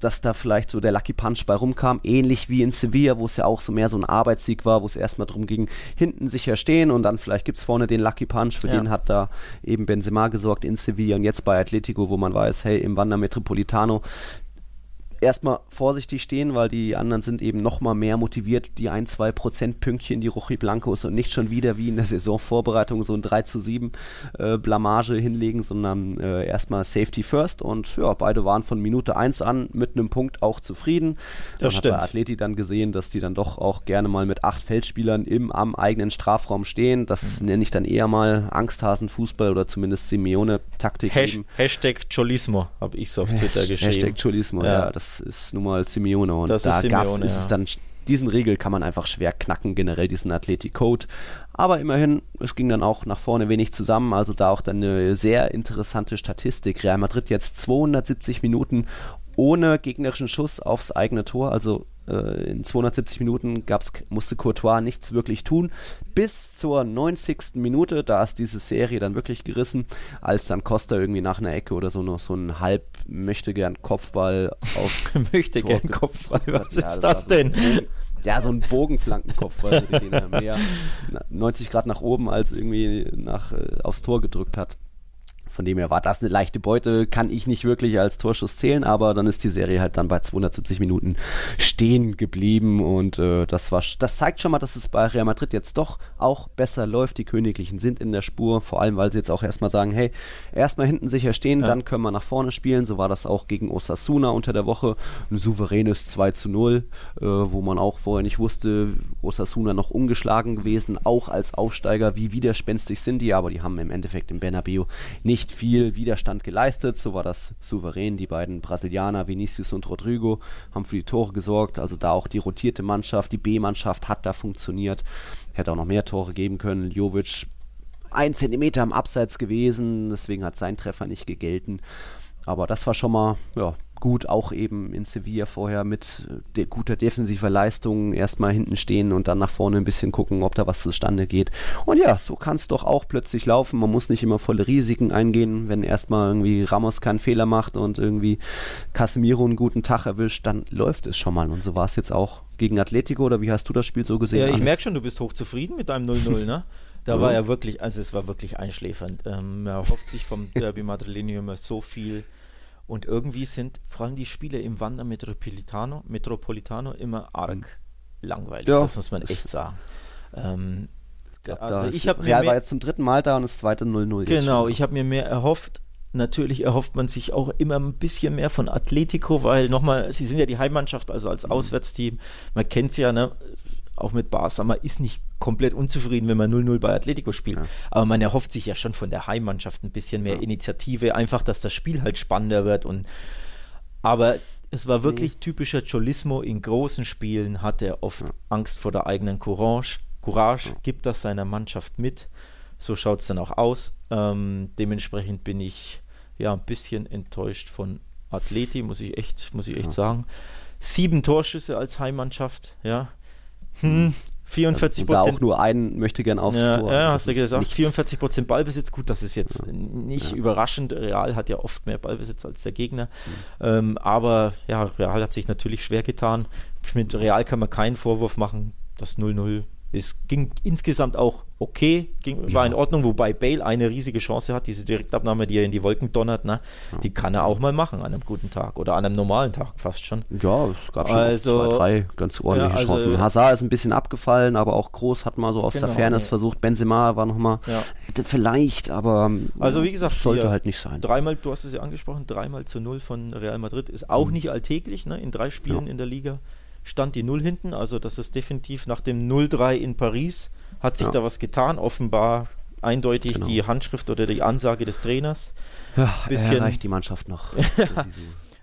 dass da vielleicht so der Lucky Punch bei rumkam, ähnlich wie in Sevilla, wo es ja auch so mehr so ein Arbeitssieg war, wo es erstmal darum ging, hinten sicher stehen und dann vielleicht gibt es vorne den Lucky Punch, für ja. den hat da eben Benzema gesorgt in Sevilla und jetzt bei Atletico, wo man weiß, hey, im Wander Metropolitano erstmal vorsichtig stehen, weil die anderen sind eben noch mal mehr motiviert, die ein, zwei Prozentpünktchen, die Rochi Blancos und nicht schon wieder wie in der Saisonvorbereitung so ein 3 zu 7 äh, Blamage hinlegen, sondern äh, erstmal Safety first und ja, beide waren von Minute 1 an mit einem Punkt auch zufrieden. Das Man stimmt. hat bei Athleti dann gesehen, dass die dann doch auch gerne mal mit acht Feldspielern im am eigenen Strafraum stehen. Das mhm. nenne ich dann eher mal Angsthasen-Fußball oder zumindest Simeone-Taktik. Hash Hashtag Cholismo habe ich so auf Twitter <laughs> geschrieben. Hashtag Cholismo, ja, ja das ist nun mal Simeone und das da gab es ja. dann diesen Regel kann man einfach schwer knacken, generell diesen Athletic Code. Aber immerhin, es ging dann auch nach vorne wenig zusammen. Also da auch dann eine sehr interessante Statistik. Real Madrid jetzt 270 Minuten ohne gegnerischen Schuss aufs eigene Tor. Also in 270 Minuten gab's, musste Courtois nichts wirklich tun. Bis zur 90. Minute, da ist diese Serie dann wirklich gerissen, als dann Costa irgendwie nach einer Ecke oder so noch so ein halb möchte gern Kopfball auf <laughs> möchte Tor gern Kopfball. Was ja, ist das, das denn? ja, so ein Bogenflankenkopfball, den er mehr <laughs> 90 Grad nach oben als irgendwie nach, äh, aufs Tor gedrückt hat. Von dem her war das eine leichte Beute, kann ich nicht wirklich als Torschuss zählen, aber dann ist die Serie halt dann bei 270 Minuten stehen geblieben und äh, das war, das zeigt schon mal, dass es bei Real Madrid jetzt doch auch besser läuft. Die Königlichen sind in der Spur, vor allem weil sie jetzt auch erstmal sagen, hey, erstmal hinten sicher stehen, ja. dann können wir nach vorne spielen. So war das auch gegen Osasuna unter der Woche, ein souveränes 2 zu 0, äh, wo man auch vorher nicht wusste, Osasuna noch ungeschlagen gewesen, auch als Aufsteiger, wie widerspenstig sind die, aber die haben im Endeffekt im Bernabeu nicht nicht viel Widerstand geleistet. So war das souverän. Die beiden Brasilianer, Vinicius und Rodrigo, haben für die Tore gesorgt. Also da auch die rotierte Mannschaft, die B-Mannschaft hat da funktioniert. Hätte auch noch mehr Tore geben können. Jovic ein Zentimeter am Abseits gewesen, deswegen hat sein Treffer nicht gegelten. Aber das war schon mal ja, gut, auch eben in Sevilla vorher mit de guter defensiver Leistung erstmal hinten stehen und dann nach vorne ein bisschen gucken, ob da was zustande geht. Und ja, so kann es doch auch plötzlich laufen. Man muss nicht immer volle Risiken eingehen. Wenn erstmal irgendwie Ramos keinen Fehler macht und irgendwie Casemiro einen guten Tag erwischt, dann läuft es schon mal. Und so war es jetzt auch gegen Atletico oder wie hast du das Spiel so gesehen? Ja, ich merke schon, du bist hochzufrieden mit deinem 0-0, <laughs> ne? Da war er wirklich, also es war wirklich einschläfernd. Ähm, er hofft sich vom <laughs> Derby Madrileño immer so viel und irgendwie sind vor allem die Spiele im Wander Metropolitano, Metropolitano immer arg mhm. langweilig. Ja. Das muss man echt <laughs> sagen. Ähm, ich also ich habe Real war jetzt zum dritten Mal da und das zweite 0-0. Genau, ich habe mir mehr erhofft. Natürlich erhofft man sich auch immer ein bisschen mehr von Atletico, weil nochmal, sie sind ja die Heimmannschaft, also als mhm. Auswärtsteam. Man kennt es ja, ne? Auch mit Barca, man ist nicht komplett unzufrieden, wenn man 0-0 bei Atletico spielt. Ja. Aber man erhofft sich ja schon von der Heimmannschaft ein bisschen mehr ja. Initiative, einfach, dass das Spiel halt spannender wird. Und aber es war wirklich mhm. typischer Cholismo. In großen Spielen hat er oft ja. Angst vor der eigenen Courage. Courage gibt das seiner Mannschaft mit. So schaut es dann auch aus. Ähm, dementsprechend bin ich ja ein bisschen enttäuscht von Atleti, muss ich echt, muss ich echt sagen. Sieben Torschüsse als Heimmannschaft, ja. Hm, 44 Prozent. auch nur einen möchte gern aufs ja, Tor. Ja, hast du gesagt. 44 Prozent Ballbesitz. Gut, das ist jetzt ja. nicht ja. überraschend. Real hat ja oft mehr Ballbesitz als der Gegner. Mhm. Ähm, aber ja, Real hat sich natürlich schwer getan. Mit Real kann man keinen Vorwurf machen. Das 0-0 ist, ging insgesamt auch okay, ging, war in Ordnung, wobei Bale eine riesige Chance hat, diese Direktabnahme, die er in die Wolken donnert, ne? die kann er auch mal machen an einem guten Tag oder an einem normalen Tag fast schon. Ja, es gab schon Also- zwei, drei ganz ordentliche Ja, also- Chancen. Hazard ist ein bisschen abgefallen, aber auch Groß hat mal so aus Genau, der Fairness ja. versucht. Benzema war nochmal, Ja. hätte vielleicht, aber ähm, Also wie gesagt, sollte halt nicht sein. Dreimal, du hast es ja angesprochen, dreimal zu null von Real Madrid ist auch nicht alltäglich. Ne? In drei Spielen Mhm. Ja. in der Liga stand die Null hinten. Also das ist definitiv nach dem 0-3 in Paris hat sich Ja. da was getan. Offenbar eindeutig Genau. die Handschrift oder die Ansage des Trainers. Ja, bisschen- er erreicht die Mannschaft noch. <laughs>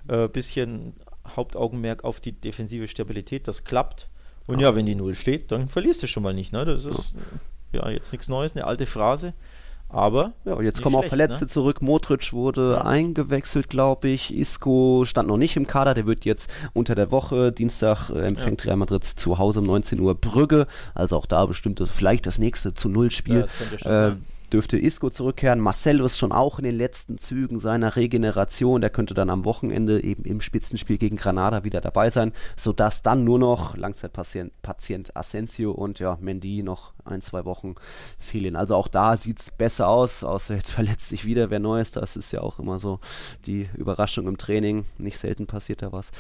Äh, bisschen Hauptaugenmerk auf die defensive Stabilität. Das klappt. Und ja, wenn die Null steht, dann verlierst du schon mal nicht. Ne? Das ist ja jetzt nichts Neues, eine alte Phrase. Aber Ja, und jetzt kommen auch schlecht, Verletzte ne? zurück. Modric wurde Ja. eingewechselt, glaube ich. Isco stand noch nicht im Kader. Der wird jetzt unter der Woche, Dienstag, äh, empfängt Real Madrid zu Hause um 19 Uhr Brügge. Also auch da bestimmt das- vielleicht das nächste zu Null Spiel. Ja, das könnte schon äh, sein. Dürfte Isco zurückkehren. Marcelo ist schon auch in den letzten Zügen seiner Regeneration. Der könnte dann am Wochenende eben im Spitzenspiel gegen Granada wieder dabei sein, sodass dann nur noch Langzeitpatient Patient Asensio und ja, Mendy noch ein, zwei Wochen fehlen. Also auch da sieht es besser aus, außer jetzt <laughs> verletzt sich wieder wer Neues. Das ist ja auch immer so die Überraschung im Training. Nicht selten passiert da was.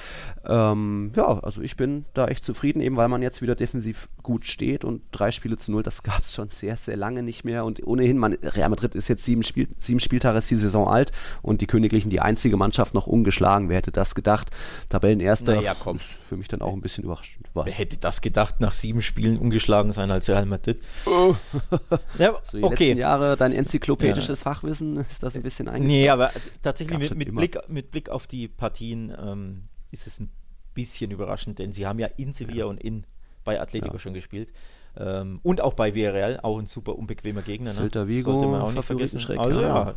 Ähm, ja, also ich bin da echt zufrieden, eben weil man jetzt wieder defensiv gut steht und drei Spiele zu null, das gab es schon sehr, sehr lange nicht mehr. Und ohnehin, man, Real Madrid ist jetzt sieben, Spiel, sieben Spieltage ist die Saison alt und die Königlichen die einzige Mannschaft noch ungeschlagen. Wer hätte das gedacht? Tabellenerster Naja, komm. ist für mich dann auch ein bisschen überraschend. Was? Wer hätte das gedacht, nach sieben Spielen ungeschlagen sein als Real Madrid? ja, <laughs> So die okay. letzten Jahre, dein enzyklopädisches Fachwissen, ist das ein bisschen eingeschränkt? Nee, aber tatsächlich mit, mit. Blick, mit Blick auf die Partien ähm, ist es ein bisschen überraschend, denn sie haben ja in Sevilla und in bei Atletico Ja. schon gespielt. Ähm, und auch bei Villarreal, auch ein super unbequemer Gegner. Ne? Celta Vigo, Sollte man auch nicht vergessen. Also ja. ja,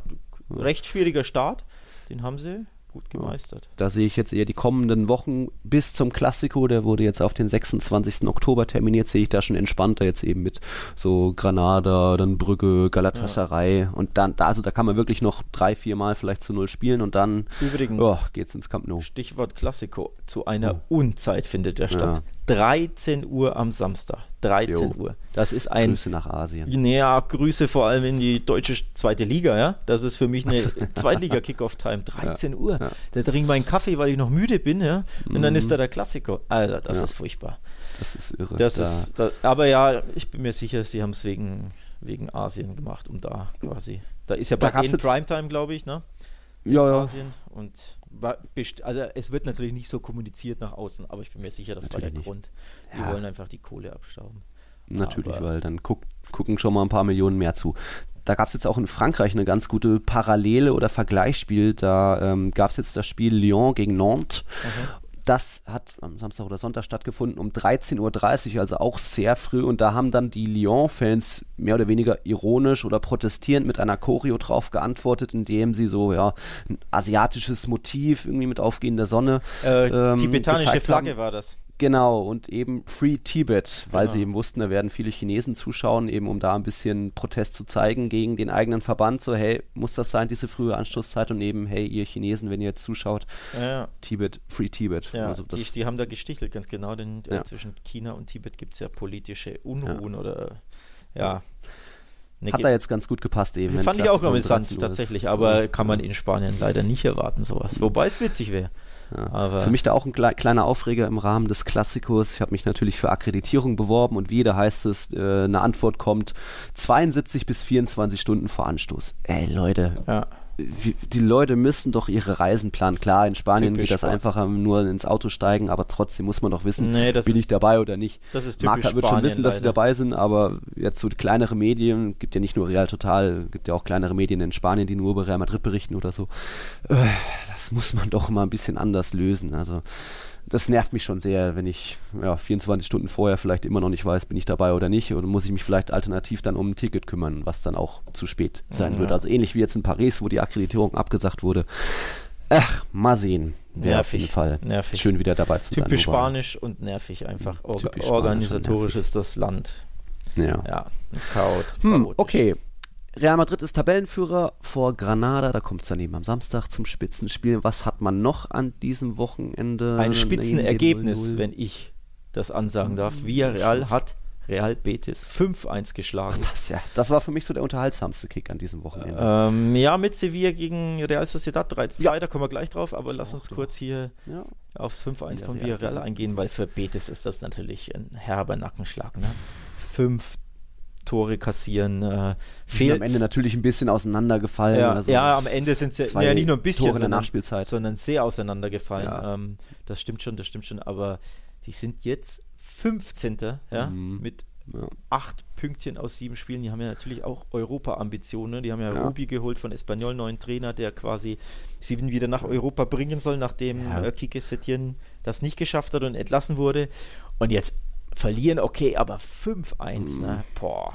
recht schwieriger Start. Den haben sie gut gemeistert. Da sehe ich jetzt eher die kommenden Wochen bis zum Klassiko, der wurde jetzt auf den 26. Oktober terminiert, sehe ich da schon entspannter jetzt eben mit so Granada, dann Brügge, Galatasaray und dann, da, also da kann man wirklich noch drei, vier Mal vielleicht zu null spielen und dann Übrigens, oh, geht's ins Camp Nou. Stichwort Klassiko. Zu einer Unzeit findet der statt. Ja. 13 Uhr am Samstag. 13 Jo. Uhr. Das ist ein. Grüße nach Asien. Naja, Grüße vor allem in die deutsche zweite Liga, ja. Das ist für mich eine <laughs> Zweitliga-Kickoff-Time. 13 Uhr. Ja. Da trinke meinen Kaffee, weil ich noch müde bin, ja. Und dann ist da der Klassiker. Alter, das Ja. ist furchtbar. Das ist irre. Das da, ist, da, aber ja, ich bin mir sicher, sie haben es wegen, wegen Asien gemacht, um da quasi. Da ist ja bei denen Primetime, glaube ich, ne? ja, ja. Asien und also es wird natürlich nicht so kommuniziert nach außen, aber ich bin mir sicher, das war der Natürlich nicht. Grund. Die Ja. wollen einfach die Kohle abstauben. Natürlich, Aber- weil dann guck, gucken schon mal ein paar Millionen mehr zu. Da gab es jetzt auch in Frankreich eine ganz gute Parallele oder Vergleichsspiel. Da ähm, gab es jetzt das Spiel Lyon gegen Nantes. Das hat am Samstag oder Sonntag stattgefunden um 13.30 Uhr, also auch sehr früh. Und da haben dann die Lyon-Fans mehr oder weniger ironisch oder protestierend mit einer Choreo drauf geantwortet, indem sie so, ja, ein asiatisches Motiv irgendwie mit aufgehender Sonne. Äh, ähm, tibetanische Flagge haben. war das. Genau, und eben Free Tibet, weil Genau. sie eben wussten, da werden viele Chinesen zuschauen, eben um da ein bisschen Protest zu zeigen gegen den eigenen Verband. So, hey, muss das sein, diese frühe Anstoßzeit? Und eben, hey, ihr Chinesen, wenn ihr jetzt zuschaut, Ja. Tibet, Free Tibet. Ja, also die, die haben da gestichelt, ganz genau, denn äh, Ja. zwischen China und Tibet gibt es ja politische Unruhen oder ja. Eine hat da jetzt ganz gut gepasst eben. Fand ich auch amüsant 13 Uhr ist. tatsächlich, aber kann man in Spanien leider nicht erwarten, sowas. Wobei es witzig wäre. Ja. Für mich da auch ein klei- kleiner Aufreger im Rahmen des Klassikos. Ich habe mich natürlich für Akkreditierung beworben und wieder heißt es, äh, eine Antwort kommt 72 bis 24 Stunden vor Anstoß. Ey Leute, ja. Die Leute müssen doch ihre Reisen planen. Klar, in Spanien Typisch geht das Span- einfacher, nur ins Auto steigen, aber trotzdem muss man doch wissen, Nee, das bin ist- ich dabei oder nicht. das ist typisch wird schon Spanien wissen, dass sie leider. dabei sind, aber jetzt so kleinere Medien, gibt ja nicht nur Real Total, gibt ja auch kleinere Medien in Spanien, die nur über Real Madrid berichten oder so. Äh, Das muss man doch mal ein bisschen anders lösen. Also das nervt mich schon sehr, wenn ich ja, 24 Stunden vorher vielleicht immer noch nicht weiß, bin ich dabei oder nicht, oder muss ich mich vielleicht alternativ dann um ein Ticket kümmern, was dann auch zu spät sein Ja. wird. Also ähnlich wie jetzt in Paris, wo die Akkreditierung abgesagt wurde. Ach, mal sehen. Wäre auf Nervig, jeden Fall nervig. schön wieder dabei zu sein. Typisch Spanisch und nervig einfach. Typisch und organisatorisch nervig. ist das Land. Ja. Ja, Chaot. Hm, okay. Real Madrid ist Tabellenführer vor Granada, da kommt es dann eben am Samstag zum Spitzenspiel. Was hat man noch an diesem Wochenende? Ein Spitzenergebnis, 0-0? wenn ich das ansagen darf. Villarreal hat Real Betis 5-1 geschlagen. Das, ja, das war für mich so der unterhaltsamste Kick an diesem Wochenende. Ähm, ja, mit Sevilla gegen Real Sociedad 3-2, Ja. da kommen wir gleich drauf, aber lass uns kurz hier ja. aufs 5-1 von Villarreal eingehen, weil für Betis ist das natürlich ein herber Nackenschlag. Ne? Fünf Tore kassieren, äh, fehl, am Ende natürlich ein bisschen auseinandergefallen. ja, also ja, am Ende sind sie zwei ja, nicht nur ein bisschen, Tore in der Nachspielzeit. sondern sehr auseinandergefallen. Ja. Ähm, das stimmt schon, das stimmt schon, aber die sind jetzt 15. Ja, Mhm. mit Ja. acht Pünktchen aus sieben Spielen. Die haben ja natürlich auch Europa-Ambitionen. ne? Die haben ja, Ja. Rubi geholt von Espanyol, neuen Trainer, der quasi sie wieder nach Europa bringen soll, nachdem Ja. äh, Kike Setien das nicht geschafft hat und entlassen wurde. Und jetzt verlieren, okay, aber 5-1, Mhm. ne? Boah.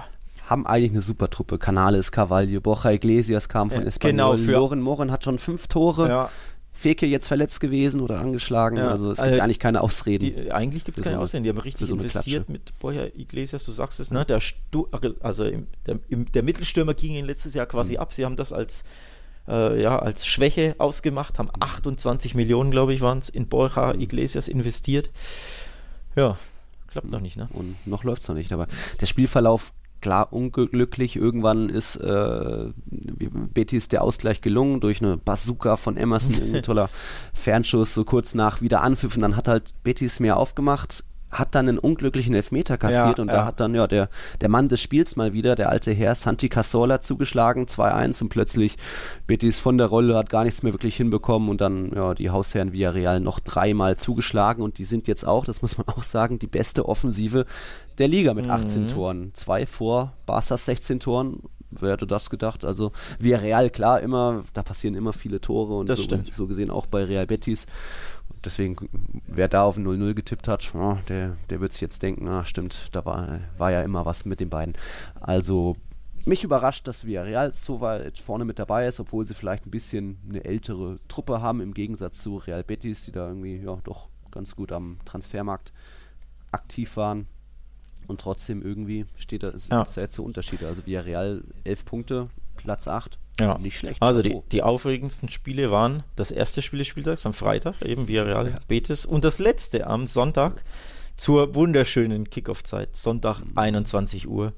haben eigentlich eine super Truppe. Canales, Carvalho, Borja Iglesias kam von Ja, Espanyol. genau, für- Loren Moren hat schon fünf Tore. Ja, Feke jetzt verletzt gewesen oder angeschlagen. Ja, also es also gibt eigentlich keine Ausreden. die, eigentlich gibt es keine so Aussehen. Die haben richtig so investiert Klatsche. mit Borja Iglesias, du sagst es, ne? Der, Stu also im, der, im, der Mittelstürmer ging ihnen letztes Jahr quasi Mhm. ab. Sie haben das als äh, ja, als Schwäche ausgemacht, haben 28 Millionen, glaube ich, waren es, in Borja Mhm. Iglesias investiert. Ja, klappt noch nicht, ne? Und noch läuft es noch nicht. Aber der Spielverlauf, klar, unglücklich. Irgendwann ist äh, Betis der Ausgleich gelungen durch eine Bazooka von Emerson, <laughs> ein toller Fernschuss, so kurz nach wieder Anpfiff. Und dann hat halt Betis mehr aufgemacht. Hat dann einen unglücklichen Elfmeter kassiert Ja, und ja. da hat dann ja der, der Mann des Spiels mal wieder, der alte Herr Santi Cazorla zugeschlagen, 2-1 und plötzlich Betis von der Rolle hat gar nichts mehr wirklich hinbekommen und dann ja die Hausherren Villarreal noch dreimal zugeschlagen und die sind jetzt auch, das muss man auch sagen, die beste Offensive der Liga mit 18 Mhm. Toren. Zwei vor Barca's 16 Toren. Wer hätte das gedacht? Also Villarreal, klar, immer, da passieren immer viele Tore und Das so, so gesehen auch bei Real Betis. Deswegen, wer da auf ein 0-0 getippt hat, ja, der, der wird sich jetzt denken, ah, stimmt, da war, war ja immer was mit den beiden. Also mich überrascht, dass Villarreal so weit vorne mit dabei ist, obwohl sie vielleicht ein bisschen eine ältere Truppe haben, im Gegensatz zu Real Betis, die da irgendwie ja doch ganz gut am Transfermarkt aktiv waren. Und trotzdem irgendwie steht da, es Ja. da jetzt so Unterschiede. Also Villarreal 11 Punkte, Platz 8. Ja. Nicht schlecht. Also die, die aufregendsten Spiele waren das erste Spiel des Spieltags am Freitag, eben Villarreal Betis, und das letzte am Sonntag zur wunderschönen Kickoff-Zeit, Sonntag Mhm. 21 Uhr.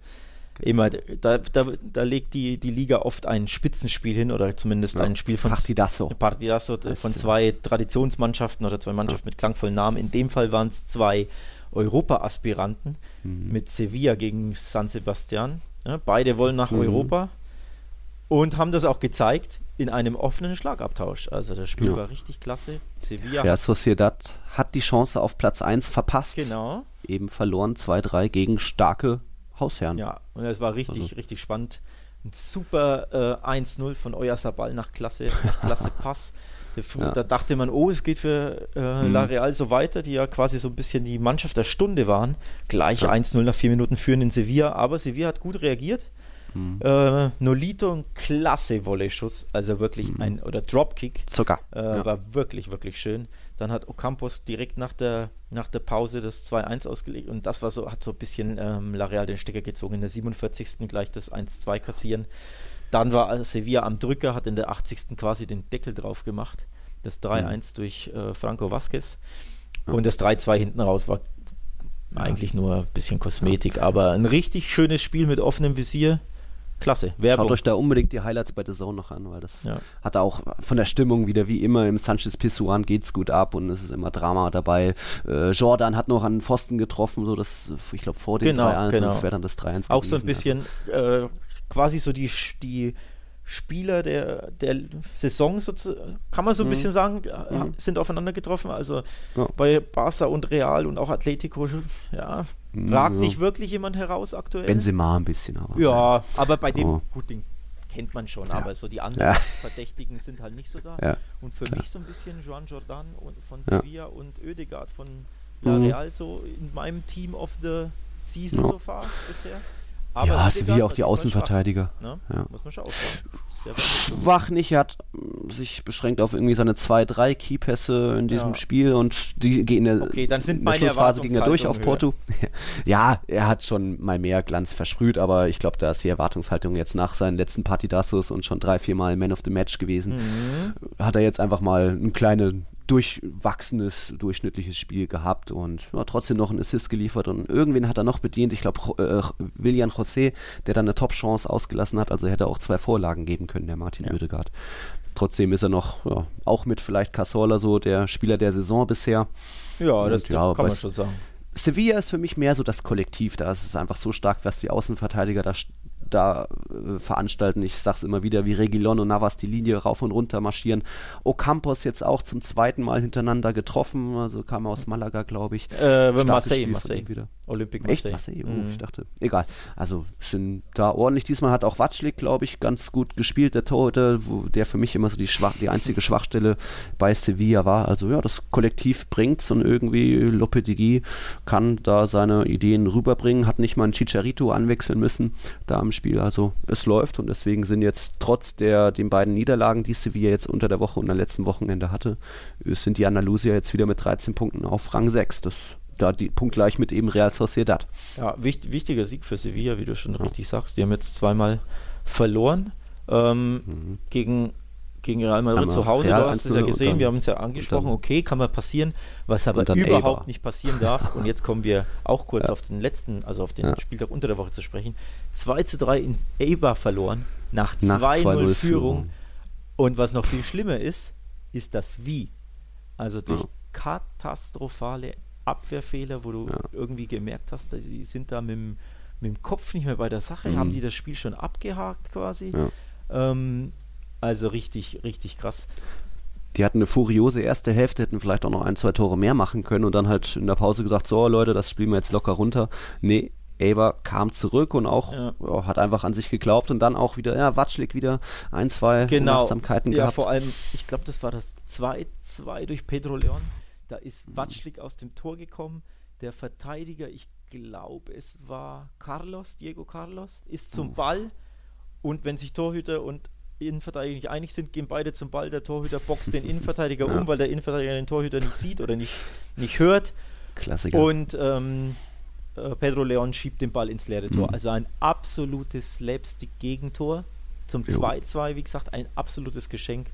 Immer, da, da, da legt die, die Liga oft ein Spitzenspiel hin oder zumindest Ja, ein Spiel von. Partidazo Heißt von ja. zwei Traditionsmannschaften oder zwei Mannschaften mit klangvollen Namen. In dem Fall waren es zwei Europa-Aspiranten Mhm. mit Sevilla gegen San Sebastian. Ja, beide wollen nach Mhm. Europa und haben das auch gezeigt in einem offenen Schlagabtausch. Also das Spiel Ja. war richtig klasse. Sevilla Real Sociedad hat die Chance auf Platz 1 verpasst. genau. Eben verloren 2-3 gegen starke Hausherren. Ja, und es war richtig, Also- richtig spannend. Ein super äh, 1-0 von Oyarzabal nach Klasse, nach Klasse <laughs> Pass. Ja. Da dachte man, oh, es geht für äh, Mhm. La Real so weiter, die ja quasi so ein bisschen die Mannschaft der Stunde waren. Gleich Ja. 1-0 nach vier Minuten führen in Sevilla, aber Sevilla hat gut reagiert. Mhm. Äh, Nolito, ein klasse Volley-Schuss, also wirklich Mhm. ein, oder Dropkick, Zucker. äh, ja. war wirklich, wirklich schön. Dann hat Ocampos direkt nach der, nach der Pause das 2-1 ausgelegt und das war so, hat so ein bisschen ähm, La Real den Stecker gezogen. In der 47. gleich das 1-2 kassieren. Dann war Sevilla am Drücker, hat in der 80. quasi den Deckel drauf gemacht. Das 3-1 durch äh, Franco Vasquez. Ja. Und das 3-2 hinten raus war eigentlich nur ein bisschen Kosmetik, aber ein richtig schönes Spiel mit offenem Visier. Klasse. Werbung. Schaut euch da unbedingt die Highlights bei The Zone noch an, weil das Ja. hat auch von der Stimmung wieder wie immer im Sanchez Pizjuan geht's gut ab und es ist immer Drama dabei. Äh, Jordan hat noch an Pfosten getroffen, so das, ich glaube vor dem Genau, 3-1, genau. das wäre dann das 3-1 auch so ein gewesen, bisschen äh, quasi so die, die Spieler der, der Saison, kann man so ein Mhm. bisschen sagen, äh, Mhm. sind aufeinander getroffen. Also Ja. bei Barca und Real und auch Atletico, ja, ragt ja. nicht wirklich jemand heraus aktuell. Benzema ein bisschen, aber ja, aber bei dem, Oh. gut, den kennt man schon, Ja. aber so die anderen Ja. Verdächtigen sind halt nicht so da. Ja, Und für mich so ein bisschen Joan Jordan und von. Sevilla und Oedegaard von La Mhm. Real so in meinem Team of the Season so far bisher. Ja, Oedegaard Sevilla auch die Außenverteidiger. Schwach, ne? Ja. Muss man schon. Schwach nicht, er hat mm, sich beschränkt auf irgendwie seine zwei, drei Keypässe in diesem Ja. Spiel und die gehen in der, Okay, dann sind in der Schlussphase ging er durch auf Porto. <laughs> ja, er hat schon mal mehr Glanz versprüht, aber ich glaube, da ist die Erwartungshaltung jetzt nach seinen letzten Partidassos und schon drei, vier Mal Man of the Match gewesen. Mhm. Hat er jetzt einfach mal eine kleine durchwachsenes, durchschnittliches Spiel gehabt und ja, trotzdem noch einen Assist geliefert und irgendwen hat er noch bedient. Ich glaube, äh, William José, der dann eine Top-Chance ausgelassen hat, also hätte auch zwei Vorlagen geben können, der Martin ja. Oedegaard. Trotzdem ist er noch, ja, auch mit vielleicht Casola so der Spieler der Saison bisher. Ja, das, und, ja, kann man schon sagen. Sevilla ist für mich mehr so das Kollektiv, da ist es einfach so stark, was die Außenverteidiger da da äh, veranstalten. Ich sag's immer wieder, wie Regilon und Navas die Linie rauf und runter marschieren. Ocampos jetzt auch zum zweiten Mal hintereinander getroffen, also kam aus Malaga, glaube ich. Äh, Marseille, Marseille. Wieder. Olympique Marseille. Echt? Marseille? Oh, mhm. ich dachte, egal. Also sind da ordentlich. Diesmal hat auch Watschlik, glaube ich, ganz gut gespielt, der Torhüter, der für mich immer so die, Schwach die einzige Schwachstelle bei Sevilla war. Also ja, das Kollektiv bringt's und irgendwie Lopetegui kann da seine Ideen rüberbringen, hat nicht mal einen Chicharito anwechseln müssen da am Spiel. Also es läuft und deswegen sind jetzt trotz der den beiden Niederlagen, die Sevilla jetzt unter der Woche und am letzten Wochenende hatte, sind die Andalusier jetzt wieder mit 13 Punkten auf Rang 6. Das da die punktgleich mit eben Real Sociedad. Ja, wichtig, wichtiger Sieg für Sevilla, wie du schon ja. richtig sagst. Die haben jetzt zweimal verloren ähm, mhm. gegen, gegen Real Madrid zu Hause. Real du hast es ja gesehen, wir haben es ja angesprochen. Dann, okay, kann mal passieren, was aber überhaupt Eber. nicht passieren darf. Und jetzt kommen wir auch kurz ja. auf den letzten, also auf den ja. Spieltag unter der Woche zu sprechen. 2 zu 3 in Eber verloren, nach 2-0 Führung. Und was noch viel schlimmer ist, ist das Wie. Also durch katastrophale Abwehrfehler, wo du ja. irgendwie gemerkt hast, die sind da mit dem, mit dem Kopf nicht mehr bei der Sache, mhm. haben die das Spiel schon abgehakt quasi. Ja. Ähm, also richtig, richtig krass. Die hatten eine furiose erste Hälfte, hätten vielleicht auch noch ein, zwei Tore mehr machen können und dann halt in der Pause gesagt, so Leute, das spielen wir jetzt locker runter. Nee, Eber kam zurück und auch ja. Ja, hat einfach an sich geglaubt und dann auch wieder, ja, Watschlik wieder ein, zwei genau. Unachtsamkeiten ja, gehabt. Ja, vor allem, ich glaube, das war das 2-2 durch Pedro Leon. Da ist Watschlik aus dem Tor gekommen. Der Verteidiger, ich glaube, es war Carlos, Diego Carlos, ist zum. Ball. Und wenn sich Torhüter und Innenverteidiger nicht einig sind, gehen beide zum Ball. Der Torhüter boxt den <laughs> Innenverteidiger ja. um, weil der Innenverteidiger den Torhüter nicht sieht oder nicht, nicht hört. Klassiker. Und ähm, äh, Pedro Leon schiebt den Ball ins leere Tor. Mhm. Also ein absolutes Slapstick-Gegentor. Zum 2-2, wie gesagt, ein absolutes Geschenk.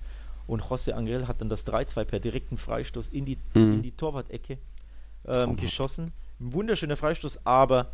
Und José Angel hat dann das 3-2 per direkten Freistoß in die, mhm. in die Torwart-Ecke ähm, geschossen. Ein wunderschöner Freistoß, aber,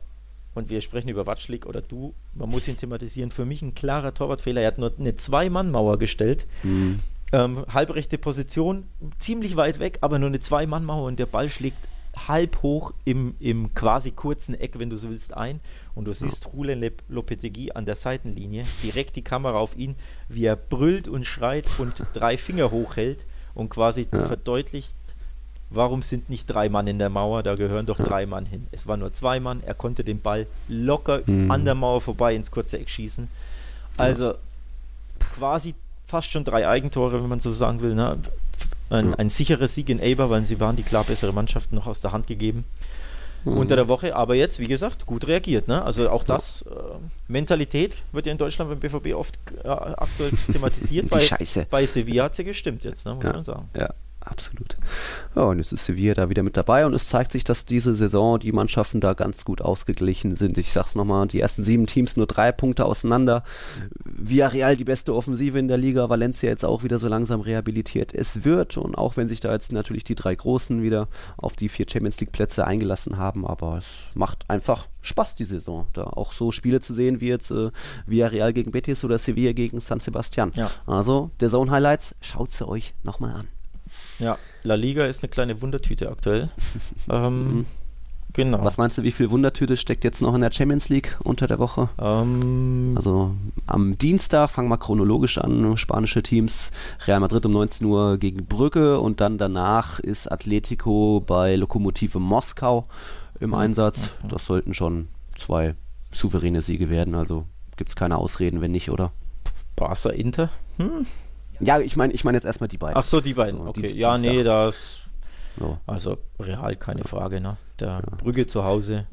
und wir sprechen über Watschlik oder du, man muss ihn thematisieren, für mich ein klarer Torwartfehler. Er hat nur eine Zwei-Mann-Mauer gestellt. Mhm. Ähm, halbrechte Position, ziemlich weit weg, aber nur eine Zwei-Mann-Mauer und der Ball schlägt halb hoch im, im quasi kurzen Eck, wenn du so willst, ein. Und du siehst ja. Julen Lopetegui an der Seitenlinie, direkt die Kamera auf ihn, wie er brüllt und schreit und drei Finger hochhält und quasi ja. verdeutlicht, warum sind nicht drei Mann in der Mauer, da gehören doch ja. drei Mann hin. Es war nur zwei Mann, er konnte den Ball locker mhm. an der Mauer vorbei ins kurze Eck schießen. Also quasi fast schon drei Eigentore, wenn man so sagen will. Ne? Ein, ja. ein sicherer Sieg in Eber, weil sie waren die klar bessere Mannschaft noch aus der Hand gegeben mhm. unter der Woche. Aber jetzt, wie gesagt, gut reagiert. Ne? Also auch das, äh, Mentalität wird ja in Deutschland beim BVB oft äh, aktuell <laughs> thematisiert. bei, Scheiße. bei Sevilla hat sie gestimmt jetzt, ne? muss ja. man sagen. Ja absolut. Ja, und jetzt ist Sevilla da wieder mit dabei und es zeigt sich, dass diese Saison die Mannschaften da ganz gut ausgeglichen sind. Ich sag's nochmal, die ersten sieben Teams nur drei Punkte auseinander. Villarreal die beste Offensive in der Liga, Valencia jetzt auch wieder so langsam rehabilitiert. Es wird und auch wenn sich da jetzt natürlich die drei Großen wieder auf die vier Champions League Plätze eingelassen haben, aber es macht einfach Spaß die Saison, da auch so Spiele zu sehen wie jetzt äh, Villarreal gegen Betis oder Sevilla gegen San Sebastian. Ja. Also der Zone Highlights, schaut sie euch nochmal an. Ja, La Liga ist eine kleine Wundertüte aktuell. <laughs> ähm, mhm. Genau. Was meinst du, wie viel Wundertüte steckt jetzt noch in der Champions League unter der Woche? Ähm, also am Dienstag, fangen wir chronologisch an, spanische Teams, Real Madrid um 19 Uhr gegen Brügge und dann danach ist Atletico bei Lokomotive Moskau im mhm. Einsatz. Mhm. Das sollten schon zwei souveräne Siege werden, also gibt es keine Ausreden, wenn nicht, oder? Barca Inter? Hm, ja, ich meine ich mein jetzt erstmal die beiden. Ach so, die beiden. So, okay. Dienst, ja, Dienstag. nee, das. So. Also real keine Frage, ne? Der. Brügge zu Hause.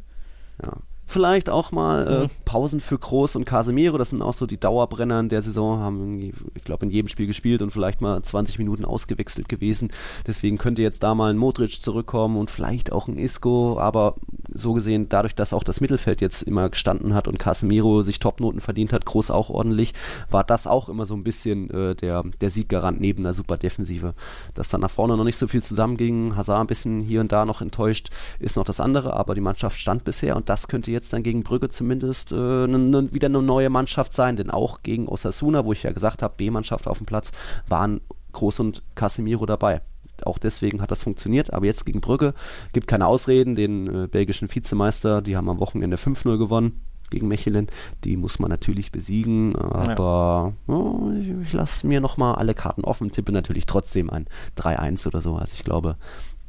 Ja. Vielleicht auch mal äh, mhm. Pausen für Groß und Casemiro, das sind auch so die Dauerbrenner in der Saison, haben, ich glaube, in jedem Spiel gespielt und vielleicht mal 20 Minuten ausgewechselt gewesen. Deswegen könnte jetzt da mal ein Modric zurückkommen und vielleicht auch ein Isco, aber so gesehen, dadurch, dass auch das Mittelfeld jetzt immer gestanden hat und Casemiro sich Topnoten verdient hat, Groß auch ordentlich, war das auch immer so ein bisschen äh, der, der Sieggarant neben der super Defensive. Dass dann nach vorne noch nicht so viel zusammenging, Hazard ein bisschen hier und da noch enttäuscht, ist noch das andere, aber die Mannschaft stand bisher und das könnte jetzt dann gegen Brügge zumindest äh, ne, ne, wieder eine neue Mannschaft sein, denn auch gegen Osasuna, wo ich ja gesagt habe, B-Mannschaft auf dem Platz, waren Groß und Casemiro dabei auch deswegen hat das funktioniert. Aber jetzt gegen Brügge gibt keine Ausreden. Den äh, belgischen Vizemeister, die haben am Wochenende 5-0 gewonnen gegen Mechelen. Die muss man natürlich besiegen, aber ja. oh, ich, ich lasse mir nochmal alle Karten offen, tippe natürlich trotzdem ein 3-1 oder so. Also ich glaube,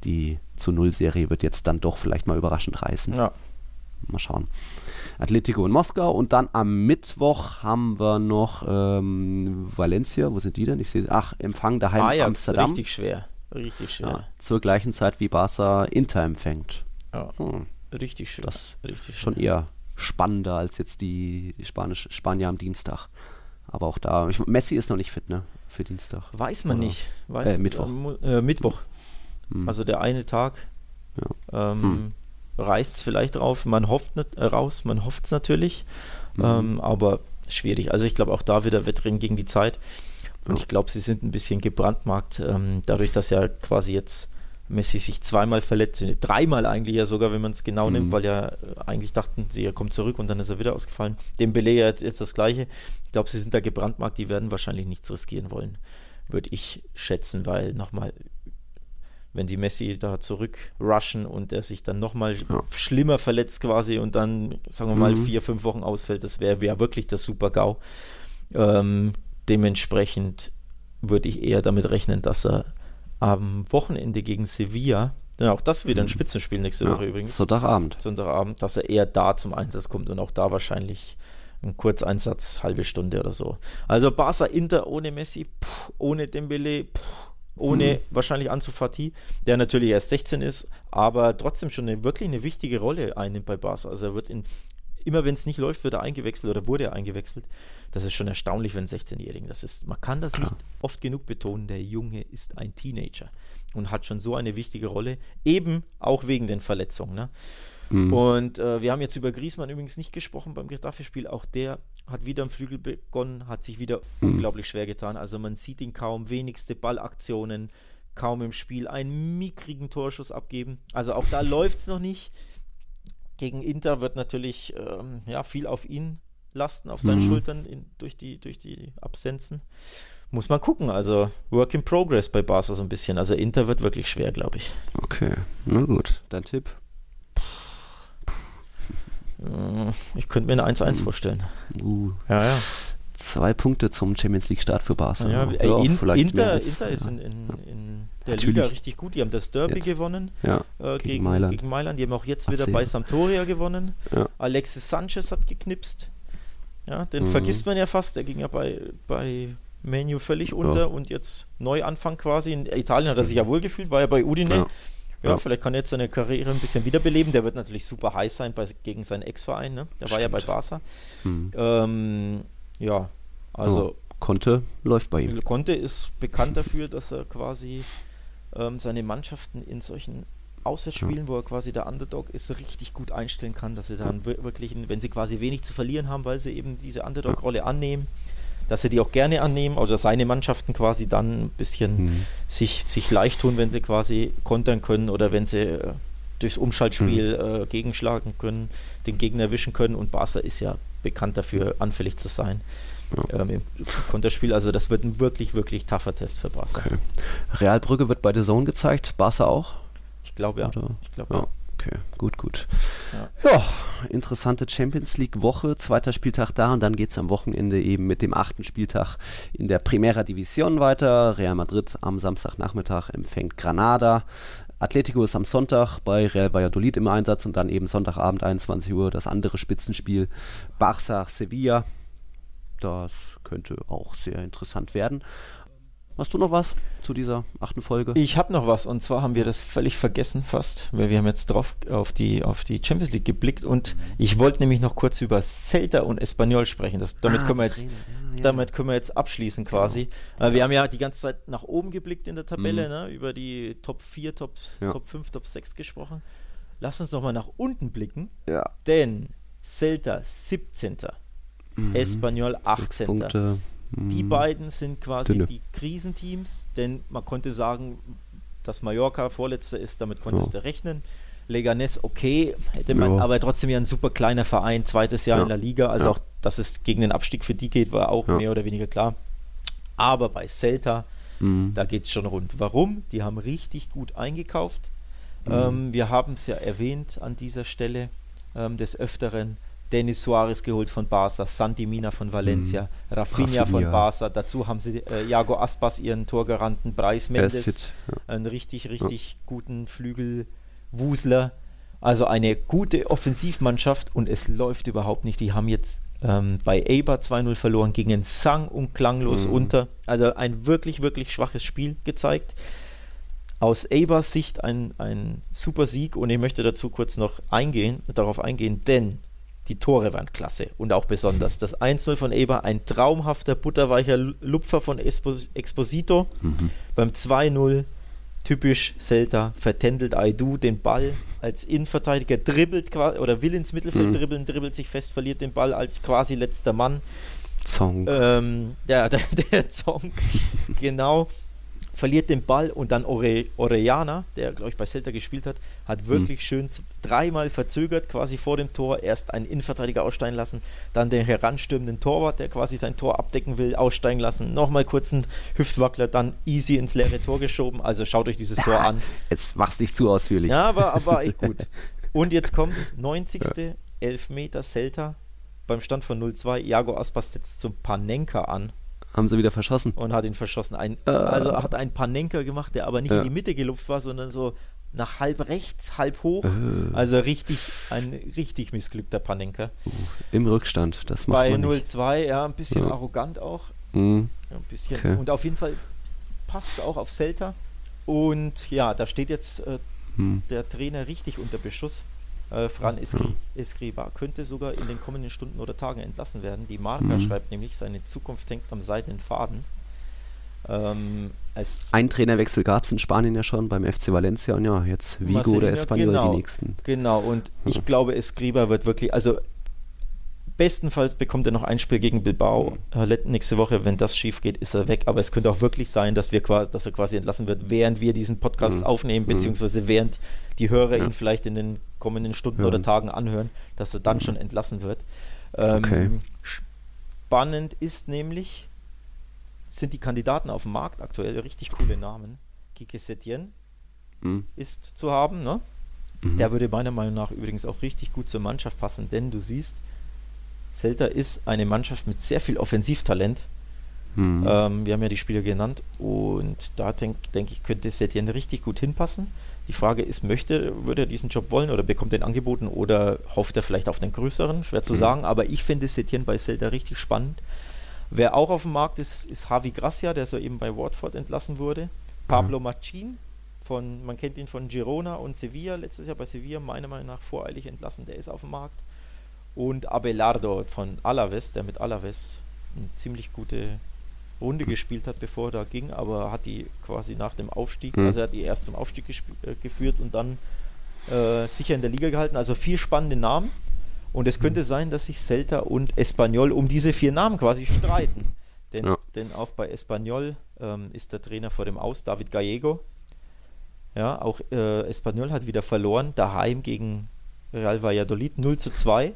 die zu Null-Serie wird jetzt dann doch vielleicht mal überraschend reißen. Ja. Mal schauen. Atletico in Moskau und dann am Mittwoch haben wir noch ähm, Valencia. Wo sind die denn? Ich sehe, ach, Empfang daheim Ajax, Amsterdam. Richtig schwer. Richtig schwer. Ja, zur gleichen Zeit wie Barca Inter empfängt. Ja, hm. richtig schwer. Das richtig schon schwer. eher spannender als jetzt die Spanisch, Spanier am Dienstag. Aber auch da, ich, Messi ist noch nicht fit, ne? Für Dienstag. Weiß man Oder? nicht. Weiß, äh, Mittwoch. Äh, Mittwoch. Hm. Also der eine Tag. Ja. Ähm, Hm. Reißt es vielleicht drauf. Man hofft nicht, äh, raus, man hofft es natürlich. Mhm. Ähm, aber schwierig. Also ich glaube auch da wieder Wettrennen gegen die Zeit. Und Ja. ich glaube, sie sind ein bisschen gebrandmarkt, ähm, dadurch, dass ja quasi jetzt Messi sich zweimal verletzt, dreimal eigentlich ja sogar, wenn man es genau Mhm. nimmt, weil ja äh, eigentlich dachten sie, er kommt zurück und dann ist er wieder ausgefallen. Dem Belay jetzt, jetzt das Gleiche. Ich glaube, sie sind da gebrandmarkt, die werden wahrscheinlich nichts riskieren wollen, würde ich schätzen, weil nochmal, wenn die Messi da zurück rushen und er sich dann nochmal Ja. schlimmer verletzt quasi und dann, sagen wir mal, Mhm. vier, fünf Wochen ausfällt, das wäre wär wirklich der Super-GAU. Ähm, dementsprechend würde ich eher damit rechnen, dass er am Wochenende gegen Sevilla, ja, auch das wieder ein Spitzenspiel nächste Woche Ja, übrigens, Sonntagabend. Sonntagabend, dass er eher da zum Einsatz kommt und auch da wahrscheinlich ein Kurzeinsatz, halbe Stunde oder so. Also Barca Inter ohne Messi, pff, ohne Dembele, pff, ohne wahrscheinlich Ansu Fati, der natürlich erst 16 ist, aber trotzdem schon eine, wirklich eine wichtige Rolle einnimmt bei Barca. Also er wird in immer wenn es nicht läuft, wird er eingewechselt oder wurde er eingewechselt. Das ist schon erstaunlich für einen 16-Jährigen. Das ist, man kann das nicht oft genug betonen. Der Junge ist ein Teenager und hat schon so eine wichtige Rolle, eben auch wegen den Verletzungen. Ne? Und äh, wir haben jetzt über Griesmann übrigens nicht gesprochen beim Getafe-Spiel. Auch der hat wieder am Flügel begonnen, hat sich wieder unglaublich schwer getan. Also man sieht ihn kaum, wenigste Ballaktionen, kaum im Spiel einen mickrigen Torschuss abgeben. Also auch da <laughs> läuft es noch nicht. Gegen Inter wird natürlich ähm, ja, viel auf ihn lasten, auf seinen Mhm. Schultern in, durch, die, durch die Absenzen. Muss man gucken. Also Work in Progress bei Barca so ein bisschen. Also Inter wird wirklich schwer, glaube ich. Okay, na gut. Dein Tipp? Äh, Ich könnte mir eine 1-1 vorstellen. Uh, Ja, ja. zwei Punkte zum Champions League Start für Barca. ja, Ja, ey, in, Inter, als- Inter ist ja. in, in, in der Natürlich. Liga richtig gut. Die haben das Derby Jetzt. gewonnen Ja, äh, gegen gegen, Mailand. gegen Mailand. Die haben auch jetzt wieder AC. bei Sampdoria gewonnen. Ja. Alexis Sanchez hat geknipst. Ja, den Mhm. vergisst man ja fast. Der ging ja bei, bei Menu völlig unter und jetzt Neuanfang quasi. In Italien hat er sich ja wohl gefühlt, war ja bei Udine. Ja. Ja, Ja. vielleicht kann er jetzt seine Karriere ein bisschen wiederbeleben. Der wird natürlich super heiß sein bei, gegen seinen Ex-Verein. Ne? Der war ja bei Stimmt. Barca. Hm. Ähm, ja, also Conte läuft bei ihm. Conte ist bekannt dafür, dass er quasi ähm, seine Mannschaften in solchen Auswärtsspielen, wo er quasi der Underdog ist, richtig gut einstellen kann, dass sie dann wir- wirklich, wenn sie quasi wenig zu verlieren haben, weil sie eben diese Underdog-Rolle annehmen, dass sie die auch gerne annehmen oder seine Mannschaften quasi dann ein bisschen Hm. sich, sich leicht tun, wenn sie quasi kontern können oder wenn sie äh, durchs Umschaltspiel Hm. äh, gegenschlagen können, den Gegner erwischen können und Barca ist ja bekannt dafür, anfällig zu sein ähm, im Konterspiel. Also das wird ein wirklich, wirklich tougher Test für Barca. Okay. Real Brügge wird bei The Zone gezeigt, Barca auch? Ich glaube ja. Oder? Ich glaube Ja, ja. okay, gut, gut. Ja. Ja, interessante Champions League Woche, zweiter Spieltag da und dann geht es am Wochenende eben mit dem achten Spieltag in der Primera División weiter. Real Madrid am Samstagnachmittag empfängt Granada. Atletico ist am Sonntag bei Real Valladolid im Einsatz und dann eben Sonntagabend 21 Uhr das andere Spitzenspiel Barça Sevilla. Das könnte auch sehr interessant werden. Hast du noch was zu dieser achten Folge? Ich habe noch was und zwar haben wir das völlig vergessen fast, weil wir haben jetzt drauf auf die, auf die Champions League geblickt und ich wollte nämlich noch kurz über Celta und Espanyol sprechen. Das, damit, Ah, können wir jetzt, ja, ja. damit können wir jetzt abschließen quasi. Äh, wir haben ja die ganze Zeit nach oben geblickt in der Tabelle, Mhm. ne, über die Top 4, Top, Ja. Top 5, Top 6 gesprochen. lass uns noch mal nach unten blicken, Ja. denn Celta 17. Espanyol 18. Die Mhm. beiden sind quasi Dünne. die Krisenteams, denn man konnte sagen, dass Mallorca Vorletzter ist, damit konntest Ja. du rechnen. Leganes okay, hätte man, Ja. aber trotzdem ja ein super kleiner Verein, zweites Jahr Ja. in der Liga, also auch, dass es gegen den Abstieg für die geht, war auch mehr oder weniger klar. Aber bei Celta, Mhm. da geht es schon rund. Warum? Die haben richtig gut eingekauft. Mhm. Ähm, wir haben es ja erwähnt an dieser Stelle ähm, des Öfteren. Denis Suarez geholt von Barca, Santi Mina von Valencia, Rafinha, von Mhm. Rafinha. Barca. Dazu haben sie äh, Iago Aspas, ihren Torgaranten, Bryce Mendes, fit. Ja. einen richtig, richtig guten Flügelwusler. Also eine gute Offensivmannschaft und es läuft überhaupt nicht. Die haben jetzt ähm, bei Eibar 2-0 verloren, gingen sang- und klanglos Mhm. unter. Also ein wirklich, wirklich schwaches Spiel gezeigt. Aus Eibers Sicht ein, ein super Sieg und ich möchte dazu kurz noch eingehen, darauf eingehen, denn die Tore waren klasse und auch besonders. Das 1-0 von Eber, ein traumhafter, butterweicher Lu- Lupfer von Espos Exposito. Beim 2-0 typisch Celta, vertändelt Aidu den Ball als Innenverteidiger, dribbelt oder will ins Mittelfeld Mhm. dribbeln, dribbelt sich fest, verliert den Ball als quasi letzter Mann. Zong. Ähm, <laughs> der, der, der Song, genau, verliert den Ball und dann Ore, Orellana, der, glaube ich, bei Celta gespielt hat, hat wirklich schön z- dreimal verzögert, quasi vor dem Tor, erst einen Innenverteidiger aussteigen lassen, dann den heranstürmenden Torwart, der quasi sein Tor abdecken will, aussteigen lassen, nochmal kurz einen Hüftwackler, dann easy ins leere Tor geschoben. Also schaut euch dieses Tor an. Jetzt mach's nicht zu ausführlich. Ja, aber, aber echt gut. <laughs> Und jetzt kommt 90. Elfmeter Celta beim Stand von 0-2. Iago Aspas setzt zum Panenka an Haben sie wieder verschossen. und hat ihn verschossen. Ein, Äh. Also hat einen Panenka gemacht, der aber nicht Ja. in die Mitte gelupft war, sondern so nach halb rechts, halb hoch. Äh. Also richtig, ein richtig missglückter Panenka. Im Rückstand. Das macht Bei man nicht. 0-2, ja, ein bisschen Ja. arrogant auch. Mhm. Ein bisschen. Okay. Und auf jeden Fall passt es auch auf Celta. Und ja, da steht jetzt äh, Mhm. der Trainer richtig unter Beschuss. Äh, Fran Escri Escriba könnte sogar in den kommenden Stunden oder Tagen entlassen werden. Die Marca Mhm. schreibt nämlich, seine Zukunft hängt am seidenen Faden. Ähm, Ein Trainerwechsel gab es in Spanien ja schon beim FC Valencia und ja, jetzt Vigo Marcelino, oder Espanyol genau. die nächsten. Genau, und Ja. ich glaube, Escriba wird wirklich, also bestenfalls bekommt er noch ein Spiel gegen Bilbao äh, let- nächste Woche. Wenn das schief geht, ist er weg. Aber es könnte auch wirklich sein, dass, wir qua- dass er quasi entlassen wird, während wir diesen Podcast Mhm. aufnehmen, Mhm. beziehungsweise während die Hörer Ja. ihn vielleicht in den kommenden Stunden Hören. oder Tagen anhören, dass er dann schon entlassen wird. Ähm, Okay. Spannend ist nämlich, sind die Kandidaten auf dem Markt aktuell richtig coole Namen. Kike Setien Mhm. ist zu haben, ne? Mhm. Der würde meiner Meinung nach übrigens auch richtig gut zur Mannschaft passen, denn du siehst, Celta ist eine Mannschaft mit sehr viel Offensivtalent. Mhm. Ähm, wir haben ja die Spieler genannt und da denke denk ich, könnte Setien richtig gut hinpassen. Die Frage ist, möchte, würde er diesen Job wollen oder bekommt er ihn angeboten oder hofft er vielleicht auf einen größeren? Schwer zu Mhm. sagen, aber ich finde Setien bei Celta richtig spannend. Wer auch auf dem Markt ist, ist Javi Gracia, der soeben bei Watford entlassen wurde. Pablo Machin, von, man kennt ihn von Girona und Sevilla, letztes Jahr bei Sevilla, meiner Meinung nach voreilig entlassen, der ist auf dem Markt. Und Abelardo von Alaves, der mit Alaves eine ziemlich gute Runde gespielt hat, bevor er da ging, aber hat die quasi nach dem Aufstieg, Mhm. also er hat die erst zum Aufstieg äh, geführt und dann äh, sicher in der Liga gehalten. Also vier spannende Namen. Und es könnte sein, dass sich Celta und Espanyol um diese vier Namen quasi streiten. <laughs> Denn, Ja. denn auch bei Espanyol ähm, ist der Trainer vor dem Aus, David Gallego. Ja, auch äh, Espanyol hat wieder verloren, daheim gegen Real Valladolid 0 zu 2.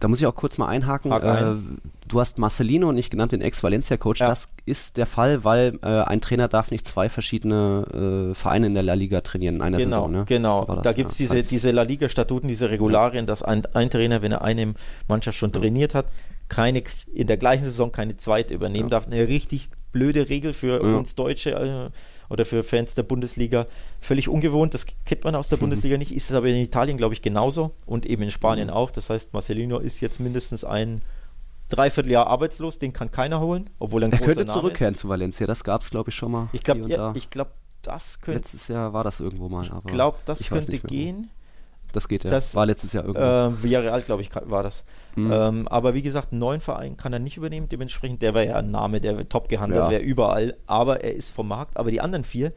Da muss ich auch kurz mal einhaken. Hak Äh, ein. du hast Marcelino nicht genannt, den Ex-Valencia-Coach. Ja. Das ist der Fall, weil äh, ein Trainer darf nicht zwei verschiedene äh, Vereine in der La Liga trainieren in einer Genau, Saison. Ne? genau. So das, da gibt es ja. diese, diese La Liga-Statuten, diese Regularien, dass ein, ein Trainer, wenn er eine Mannschaft schon trainiert hat, keine in der gleichen Saison keine zweite übernehmen Ja. darf. Eine richtig blöde Regel für Ja. uns Deutsche äh, oder für Fans der Bundesliga. Völlig ungewohnt, das kennt man aus der Mhm. Bundesliga nicht, ist es aber in Italien, glaube ich, genauso und eben in Spanien Mhm. auch. Das heißt, Marcelino ist jetzt mindestens ein Dreivierteljahr arbeitslos, den kann keiner holen, obwohl er ein Er großer könnte Name zurückkehren ist. zu Valencia. Das gab es, glaube ich, schon mal. Ich glaube, ja, da. ich das könnte, Letztes Jahr war das irgendwo mal. Aber ich glaube, das könnte gehen. Das geht ja. Das- war letztes Jahr irgendwo. Äh, Villarreal, glaube ich, war das. Mhm. Ähm, aber wie gesagt, einen neuen Verein kann er nicht übernehmen. Dementsprechend, der wäre ja ein Name, der top gehandelt, Ja. wäre überall. Aber er ist vom Markt. Aber die anderen vier,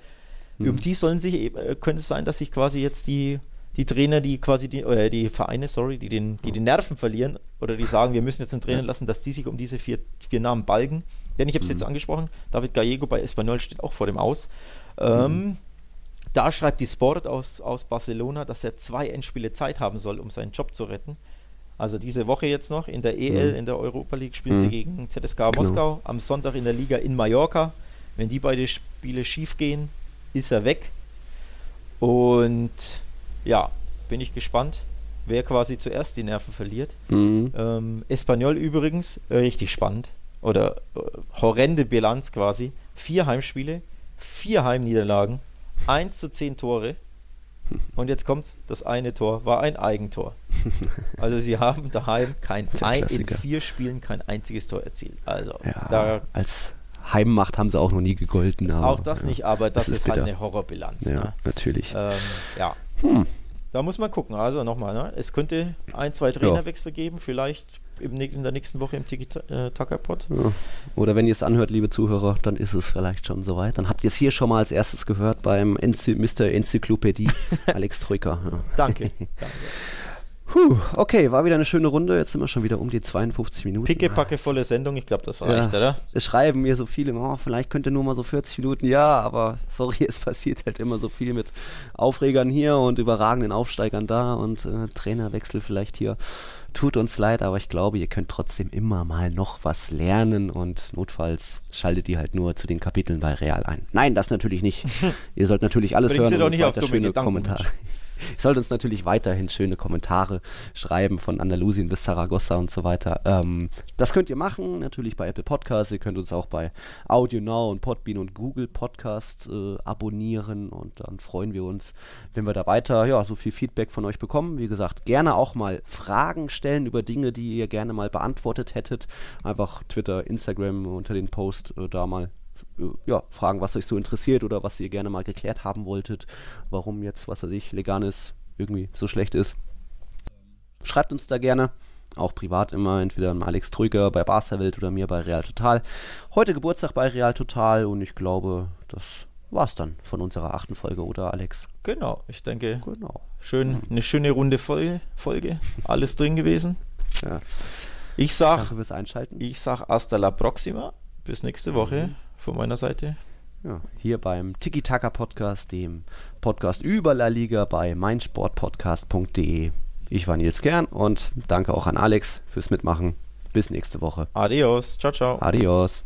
Mhm. um die sollen sich, äh, könnte es sein, dass sich quasi jetzt die die Trainer, die quasi die, oder die Vereine, sorry, die den, die den Nerven verlieren oder die sagen, wir müssen jetzt einen Trainer lassen, dass die sich um diese vier, vier Namen balgen. Denn ich habe es mhm. jetzt angesprochen, David Gallego bei Espanyol steht auch vor dem Aus. Ähm, mhm. Da schreibt die Sport aus, aus Barcelona, dass er zwei Endspiele Zeit haben soll, um seinen Job zu retten. Also diese Woche jetzt noch in der EL, mhm. in der Europa League, spielen mhm. sie gegen ZSK genau. Moskau. Am Sonntag in der Liga in Mallorca. Wenn die beiden Spiele schief gehen, ist er weg. Und ja, bin ich gespannt, wer quasi zuerst die Nerven verliert. Mhm. Ähm, Espanyol übrigens, äh, richtig spannend. Oder äh, horrende Bilanz quasi. Vier Heimspiele, vier Heimniederlagen, 1 zu 10 Tore. Und jetzt kommt das eine Tor, war ein Eigentor. <laughs> Also sie haben daheim kein ein, in vier Spielen kein einziges Tor erzielt. Also ja, da als Heimmacht haben sie auch noch nie gegolten. Aber, auch das ja, nicht, aber das, das ist, ist halt eine Horrorbilanz. Ja, ne? natürlich. Ähm, ja. Hm. Da muss man gucken. Also nochmal, ne? es könnte ein, zwei Trainerwechsel geben, vielleicht im, in der nächsten Woche im Tiki-Taka-Pod. Äh, ja. Oder wenn ihr es anhört, liebe Zuhörer, dann ist es vielleicht schon soweit. Dann habt ihr es hier schon mal als erstes gehört beim Enzy Mr. Enzyklopädie <laughs> Alex Troika. Ja. Danke. Danke. <laughs> Puh, okay, war wieder eine schöne Runde. Jetzt sind wir schon wieder um die 52 Minuten. Pickepacke volle Sendung, ich glaube, das reicht, ja, oder? Es schreiben mir so viele, oh, vielleicht könnte nur mal so 40 Minuten. Ja, aber sorry, <laughs> es passiert halt immer so viel mit Aufregern hier und überragenden Aufsteigern da und äh, Trainerwechsel vielleicht hier. Tut uns leid, aber ich glaube, ihr könnt trotzdem immer mal noch was lernen und notfalls schaltet ihr halt nur zu den Kapiteln bei Real ein. Nein, das natürlich nicht. <laughs> ihr sollt natürlich alles Bringst hören und nicht auf schöne Kommentare. <laughs> Ihr sollt uns natürlich weiterhin schöne Kommentare schreiben von Andalusien bis Saragossa und so weiter. Ähm, das könnt ihr machen, natürlich bei Apple Podcasts. Ihr könnt uns auch bei Audio Now und Podbean und Google Podcasts äh, abonnieren und dann freuen wir uns, wenn wir da weiter ja, so viel Feedback von euch bekommen. Wie gesagt, gerne auch mal Fragen stellen über Dinge, die ihr gerne mal beantwortet hättet. Einfach Twitter, Instagram unter den Post äh, da mal ja, fragen, was euch so interessiert oder was ihr gerne mal geklärt haben wolltet, warum jetzt, was weiß ich, Leganes irgendwie so schlecht ist. Schreibt uns da gerne. Auch privat immer, entweder an Alex Trüger bei Barca Welt oder mir bei Real Total. Heute Geburtstag bei Real Total und ich glaube, das war's dann von unserer achten Folge, oder Alex? Genau, ich denke, genau. Schön, mhm. eine schöne runde Folge, Folge. alles drin gewesen. Ja. Ich sag, Danke fürs Einschalten. Ich sag hasta la próxima. Bis nächste Woche. Mhm von meiner Seite. Ja, hier beim Tiki Taka Podcast, dem Podcast über La Liga bei meinsportpodcast.de. Ich war Nils Kern und danke auch an Alex fürs Mitmachen. Bis nächste Woche. Adios. Ciao, ciao. Adios.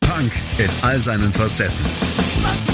Punk in all seinen Facetten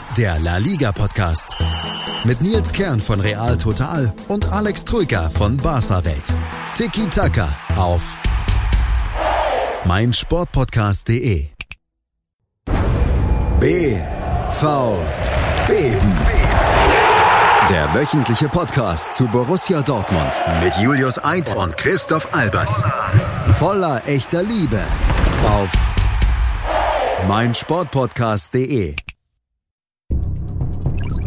der La Liga Podcast. Mit Nils Kern von Real Total und Alex Troika von Barca Welt. Tiki Taka auf meinsportpodcast.de. B V Beben. Der wöchentliche Podcast zu Borussia Dortmund mit Julius Eid und Christoph Albers. Voller echter Liebe auf meinsportpodcast.de